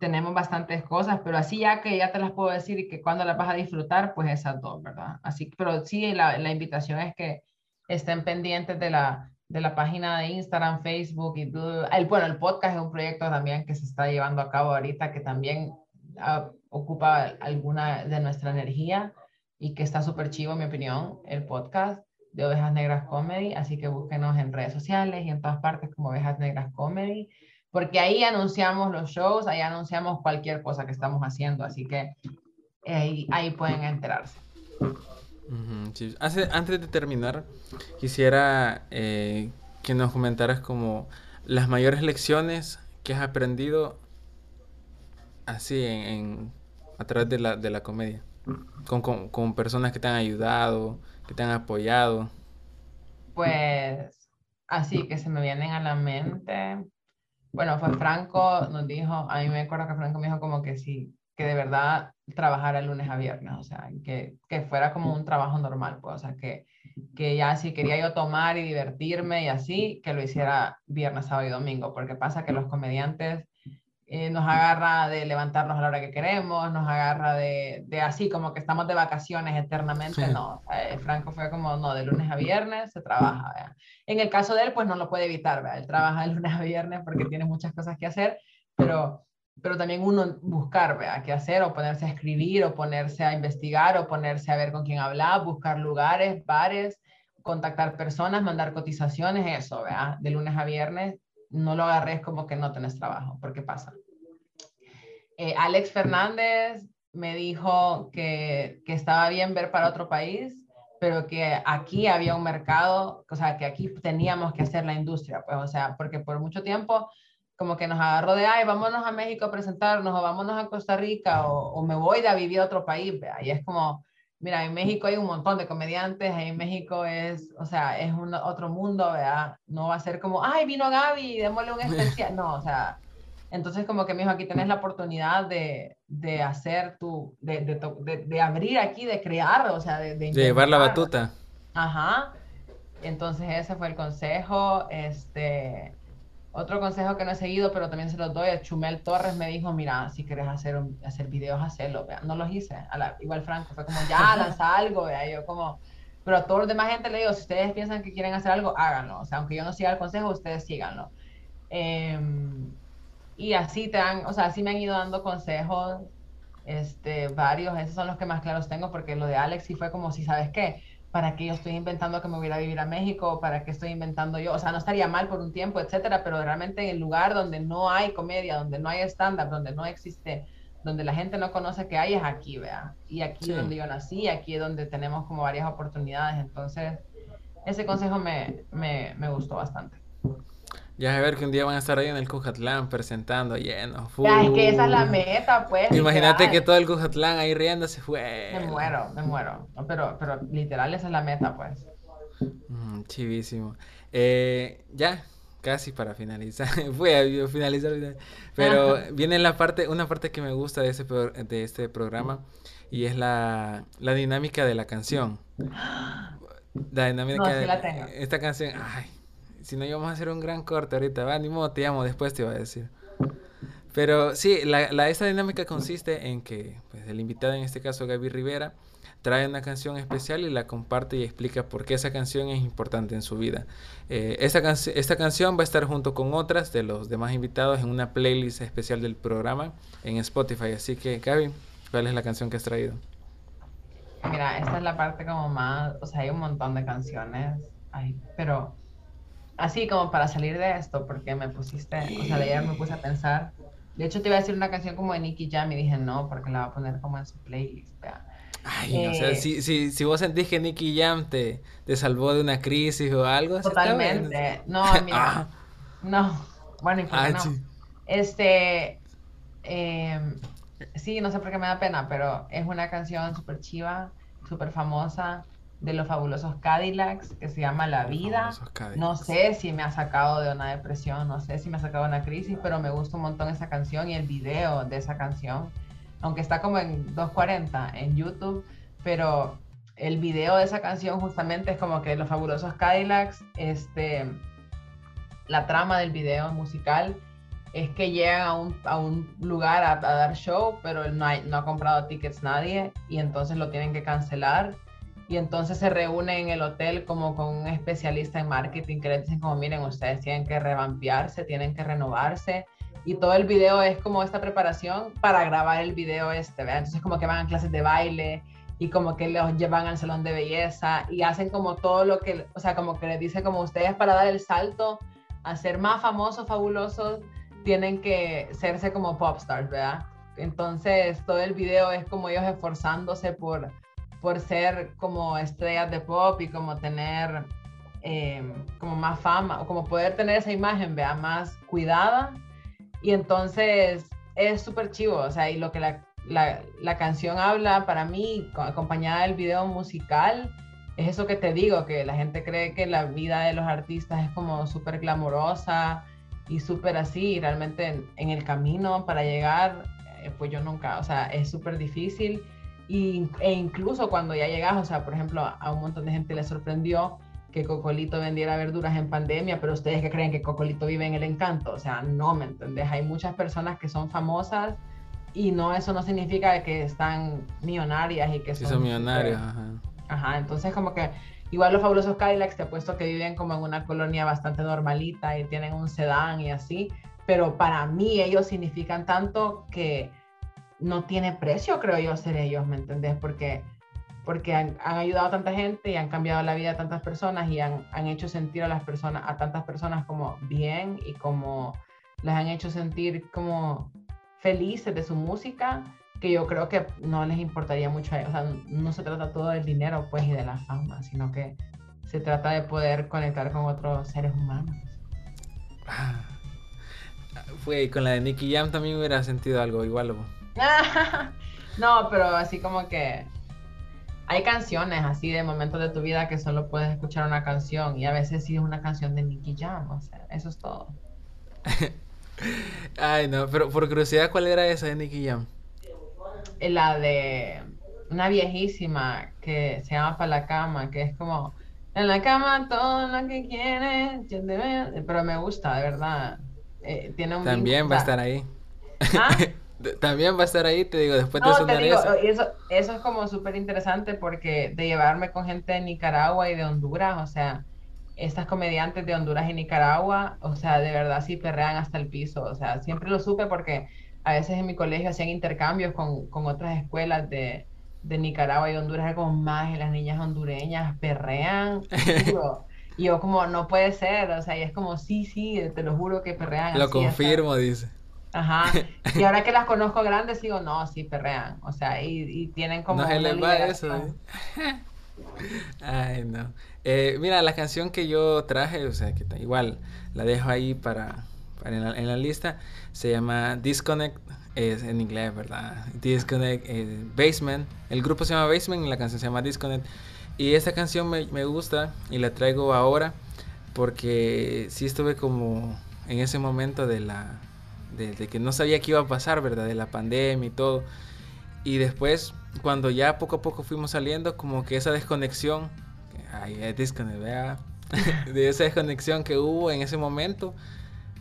C: tenemos bastantes cosas, pero así ya que ya te las puedo decir y que cuando las vas a disfrutar, pues esas dos, ¿verdad? Así, pero sí, la, la invitación es que estén pendientes de la, de la página de Instagram, Facebook y el, bueno, el podcast es un proyecto también que se está llevando a cabo ahorita que también ah, ocupa alguna de nuestra energía y que está súper chivo, en mi opinión, el podcast. de Ovejas Negras Comedy, así que búsquenos en redes sociales y en todas partes como Ovejas Negras Comedy, porque ahí anunciamos los shows, ahí anunciamos cualquier cosa que estamos haciendo, así que ahí, ahí pueden enterarse.
B: antes de terminar, quisiera eh, que nos comentaras como las mayores lecciones que has aprendido así en, a través de la, de la comedia, con, con, con, personas que te han ayudado, que te han apoyado.
C: Pues así que se me vienen a la mente. Bueno, fue Franco, nos dijo, a mí me acuerdo que Franco me dijo como que sí, que de verdad trabajara lunes a viernes, o sea, que, que fuera como un trabajo normal, pues, o sea, que, que ya si quería yo tomar y divertirme y así, que lo hiciera viernes, sábado y domingo, porque pasa que los comediantes eh, nos agarra de levantarnos a la hora que queremos, nos agarra de, de así como que estamos de vacaciones eternamente, no, eh, Franco fue como, no, de lunes a viernes se trabaja, En el caso de él, pues no lo puede evitar, ¿verdad? él trabaja de lunes a viernes porque tiene muchas cosas que hacer, pero pero también uno buscar, ¿vea? qué hacer, o ponerse a escribir, o ponerse a investigar, o ponerse a ver con quién hablar, buscar lugares, bares, contactar personas, mandar cotizaciones, eso, ¿vea? de lunes a viernes, no lo agarres como que no tenés trabajo, porque pasa. Eh, Alex Fernández me dijo que, que estaba bien ver para otro país, pero que aquí había un mercado, o sea, que aquí teníamos que hacer la industria, pues, o sea, porque por mucho tiempo como que nos agarró de, ay, vámonos a México a presentarnos, o vámonos a Costa Rica, o, me voy a vivir a otro país, y es como, mira, en México hay un montón de comediantes, en México es, o sea, es un otro mundo, ¿verdad? No va a ser como, ay, vino Gaby, démosle un especial, no, o sea, entonces como que me dijo, aquí tenés la oportunidad de, de hacer tu, de, de, de, abrir aquí, de crear, o sea, de,
B: de llevar la batuta.
C: Ajá, entonces ese fue el consejo, este, otro consejo que no he seguido, pero también se los doy, Chumel Torres me dijo, mira, si quieres hacer, hacer videos, hacerlo, vea. No los hice, igual Franco, fue como, ya, lanza algo, vea. Yo como, pero a todos los demás gente le digo, si ustedes piensan que quieren hacer algo, háganlo. O sea, aunque yo no siga el consejo, ustedes síganlo. Em, y así te dan, o sea, así me han ido dando consejos, este, varios, esos son los que más claros tengo, porque lo de Alex sí fue como, si sabes qué, ¿para qué yo estoy inventando que me voy a vivir a México? ¿Para qué estoy inventando yo? O sea, no estaría mal por un tiempo, etcétera, pero realmente en el lugar donde no hay comedia, donde no hay estándar, donde no existe, donde la gente no conoce que hay, es aquí, vea. Y aquí es donde yo nací, aquí es donde tenemos como varias oportunidades. Entonces, ese consejo me, me, me gustó bastante.
B: Ya a ver que un día van a estar ahí en el Cujatlán presentando lleno.
C: Ya, es que esa es la meta, pues.
B: Imagínate que todo el Cujatlán ahí riendo se fue.
C: Me muero, me muero. pero, pero literal esa es la meta, pues.
B: Mm, chivísimo. Eh, ya, casi para finalizar. Voy a finalizar. Pero viene la parte, una parte que me gusta de, ese, de este programa y es la, la dinámica de la canción. La dinámica
C: de la tengo.
B: esta canción. Ay, si no íbamos a hacer un gran corte ahorita, va, ni modo, te llamo después, te iba a decir. Pero sí, la, la, esta dinámica consiste en que pues, el invitado, en este caso Gaby Rivera, trae una canción especial y la comparte y explica por qué esa canción es importante en su vida. Eh, esta, esta canción va a estar junto con otras de los demás invitados en una playlist especial del programa en Spotify. Así que, Gaby, ¿cuál es la canción que has traído?
C: Mira, esta es la parte como más, o sea, hay un montón de canciones, ay, pero así como para salir de esto, porque me pusiste, o sea, ayer me puse a pensar. De hecho, te iba a decir una canción como de Nicky Jam y dije no, porque la va a poner como en su playlist. Vea.
B: Ay, o sea, eh, si, si, si, vos sentís que Nicky Jam te, te salvó de una crisis o algo.
C: Totalmente. No, mira. Ah. No. Bueno, y ah, no. Este. Eh, sí, no sé por qué me da pena, pero es una canción súper chiva, súper famosa de los fabulosos Cadillacs que se llama La Vida. No sé si me ha sacado de una depresión, no sé si me ha sacado de una crisis, pero me gusta un montón esa canción y el video de esa canción, aunque está como en 240 en YouTube, pero el video de esa canción justamente es como que los fabulosos Cadillacs, este, la trama del video musical es que llegan a un, a un lugar a, dar show, pero no, no ha comprado tickets nadie y entonces lo tienen que cancelar y entonces se reúne en el hotel como con un especialista en marketing que le dicen como miren ustedes tienen que revampiarse, tienen que renovarse y todo el video es como esta preparación para grabar el video este, ¿verdad? Entonces como que van a clases de baile y como que los llevan al salón de belleza y hacen como todo lo que, o sea, como que les dice como ustedes para dar el salto a ser más famosos, fabulosos, tienen que serse como pop stars, ¿verdad? Entonces todo el video es como ellos esforzándose por, por ser como estrellas de pop y como tener em, como más fama o como poder tener esa imagen, vea, más cuidada. Y entonces es súper chivo, o sea, y lo que la, la, la, canción habla para mí, acompañada del video musical, es eso que te digo, que la gente cree que la vida de los artistas es como súper glamorosa y súper así, y realmente en, el camino para llegar, eh, pues yo nunca, o sea, es súper difícil. Y, e incluso cuando ya llegas, o sea, por ejemplo, a un montón de gente le sorprendió que Cocolito vendiera verduras en pandemia, pero ustedes que creen que Cocolito vive en el encanto, o sea, no, ¿me entendés? Hay muchas personas que son famosas y no, eso no significa que están millonarias y que
B: son... Sí, son millonarias,
C: ajá. Ajá, entonces como que igual los fabulosos Cadillacs te puesto que viven como en una colonia bastante normalita y tienen un sedán y así, pero para mí ellos significan tanto que no tiene precio, creo yo, ser ellos, ¿me entendés? Porque porque han, ayudado a tanta gente y han cambiado la vida de tantas personas y han, han, hecho sentir a las personas, a tantas personas como bien y como las han hecho sentir como felices de su música, que yo creo que no les importaría mucho a ellos. O sea, no se trata todo del dinero pues y de la fama, sino que se trata de poder conectar con otros seres humanos.
B: Ah, fue con la de Nicky Jam también hubiera sentido algo igual.
C: no, pero así como que hay canciones así de momentos de tu vida que solo puedes escuchar una canción y a veces sí es una canción de Nicky Jam, o sea, eso es todo.
B: Ay, no, pero por curiosidad, ¿cuál era esa de Nicky Jam?
C: La de una viejísima que se llama Para la cama, que es como en la cama todo lo que quieres, pero me gusta, de verdad. Eh, tiene un
B: También va a estar ahí. ¿Ah? También va a estar ahí, te digo, después
C: no, te digo, eso. eso. es como súper interesante porque de llevarme con gente de Nicaragua y de Honduras, o sea, estas comediantes de Honduras y Nicaragua, o sea, de verdad sí perrean hasta el piso, o sea, siempre lo supe porque a veces en mi colegio hacían intercambios con, con otras escuelas de, de Nicaragua y Honduras, era como más, y las niñas hondureñas perrean, y yo como, no puede ser, o sea, y es como, sí, sí, te lo juro que perrean.
B: Lo confirmo, dice.
C: Ajá. Y ahora que las conozco grandes, digo, no, sí, perrean. O sea, y, y tienen como.
B: No se les va eso. ¿eh? Ay, no. Eh, mira, la canción que yo traje, o sea, que igual la dejo ahí para, para en, la, lista, se llama Disconnect, es en inglés, ¿verdad? Disconnect, eh, Basement. El grupo se llama Basement y la canción se llama Disconnect. Y esta canción me, me gusta y la traigo ahora porque sí estuve como en ese momento de la de, que no sabía qué iba a pasar, ¿verdad? De la pandemia y todo. Y después, cuando ya poco a poco fuimos saliendo, como que esa desconexión, ay, de esa desconexión que hubo en ese momento,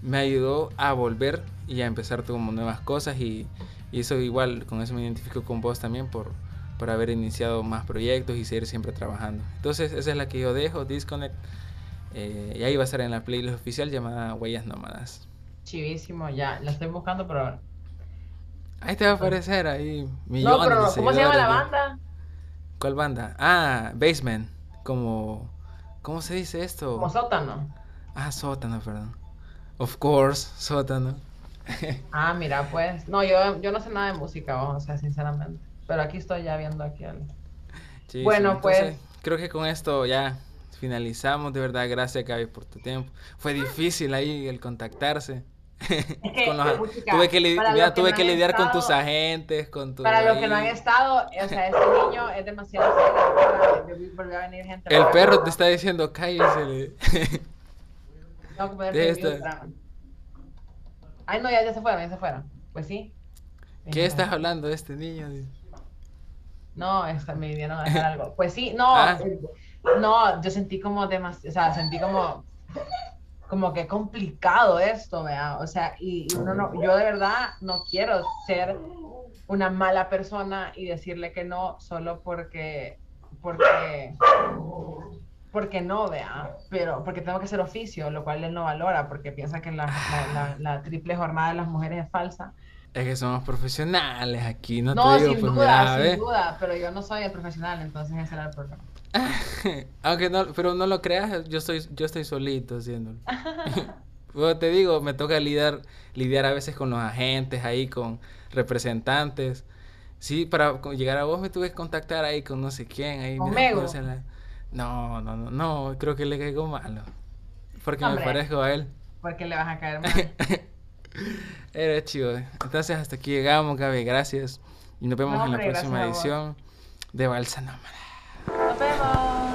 B: me ayudó a volver y a empezar como nuevas cosas y, eso igual, con eso me identifico con vos también por, por haber iniciado más proyectos y seguir siempre trabajando. Entonces, esa es la que yo dejo, Disconnect. Eh, y ahí va a estar en la playlist oficial llamada Huellas Nómadas.
C: Chivísimo, ya, la estoy buscando, pero.
B: Ahí te va a aparecer ahí millones
C: No, pero ¿cómo se llama la banda?
B: ¿Cuál banda? Ah, Basement. Como. ¿Cómo se dice esto?
C: Como sótano.
B: Ah, sótano, perdón. Of course, sótano.
C: ah, mira, pues. No, yo, yo no sé nada de música, o sea, sinceramente. Pero aquí estoy ya viendo aquí al. bueno, pues.
B: Creo que con esto ya finalizamos. De verdad, gracias, Gaby, por tu tiempo. Fue difícil ahí el contactarse. tuve que, lidiar, tuve que lidiar con tus agentes, con tus...
C: Para los que no han estado, o sea, este niño es demasiado serio. A venir gente.
B: El perro te está diciendo, cállese.
C: no, Ay, no, ya, ya se fueron, ya se fueron. Pues sí.
B: ¿Qué estás hablando de este niño?
C: No, está, me vinieron a hacer algo. Pues sí, no, ah. eh, no, yo sentí como demasiado, o sea, sentí como como que complicado esto, vea, o sea, y, uno no, yo de verdad no quiero ser una mala persona y decirle que no solo porque, porque, porque no, vea, pero porque tengo que ser oficio, lo cual él no valora porque piensa que la, la, la, triple jornada de las mujeres es falsa,
B: Es que somos profesionales aquí, no,
C: No,
B: te digo,
C: sin
B: pues
C: duda,
B: mira,
C: sin duda, pero yo no soy el profesional, entonces ese era el problema.
B: Aunque no, pero no lo creas, yo estoy, yo estoy solito haciéndolo. Bueno, te digo, me toca lidiar, lidiar a veces con los agentes ahí, con representantes. Sí, para llegar a vos me tuve que contactar ahí con no sé quién. Ahí, hacer la- No, no, no, no, creo que le caigo malo. Porque
C: Hombre.
B: me parezco a él.
C: Porque le vas a caer mal.
B: Era chido. Entonces hasta aquí llegamos, Gaby, gracias. Y nos vemos en la próxima edición de Balsa Nómada.
C: 宝贝们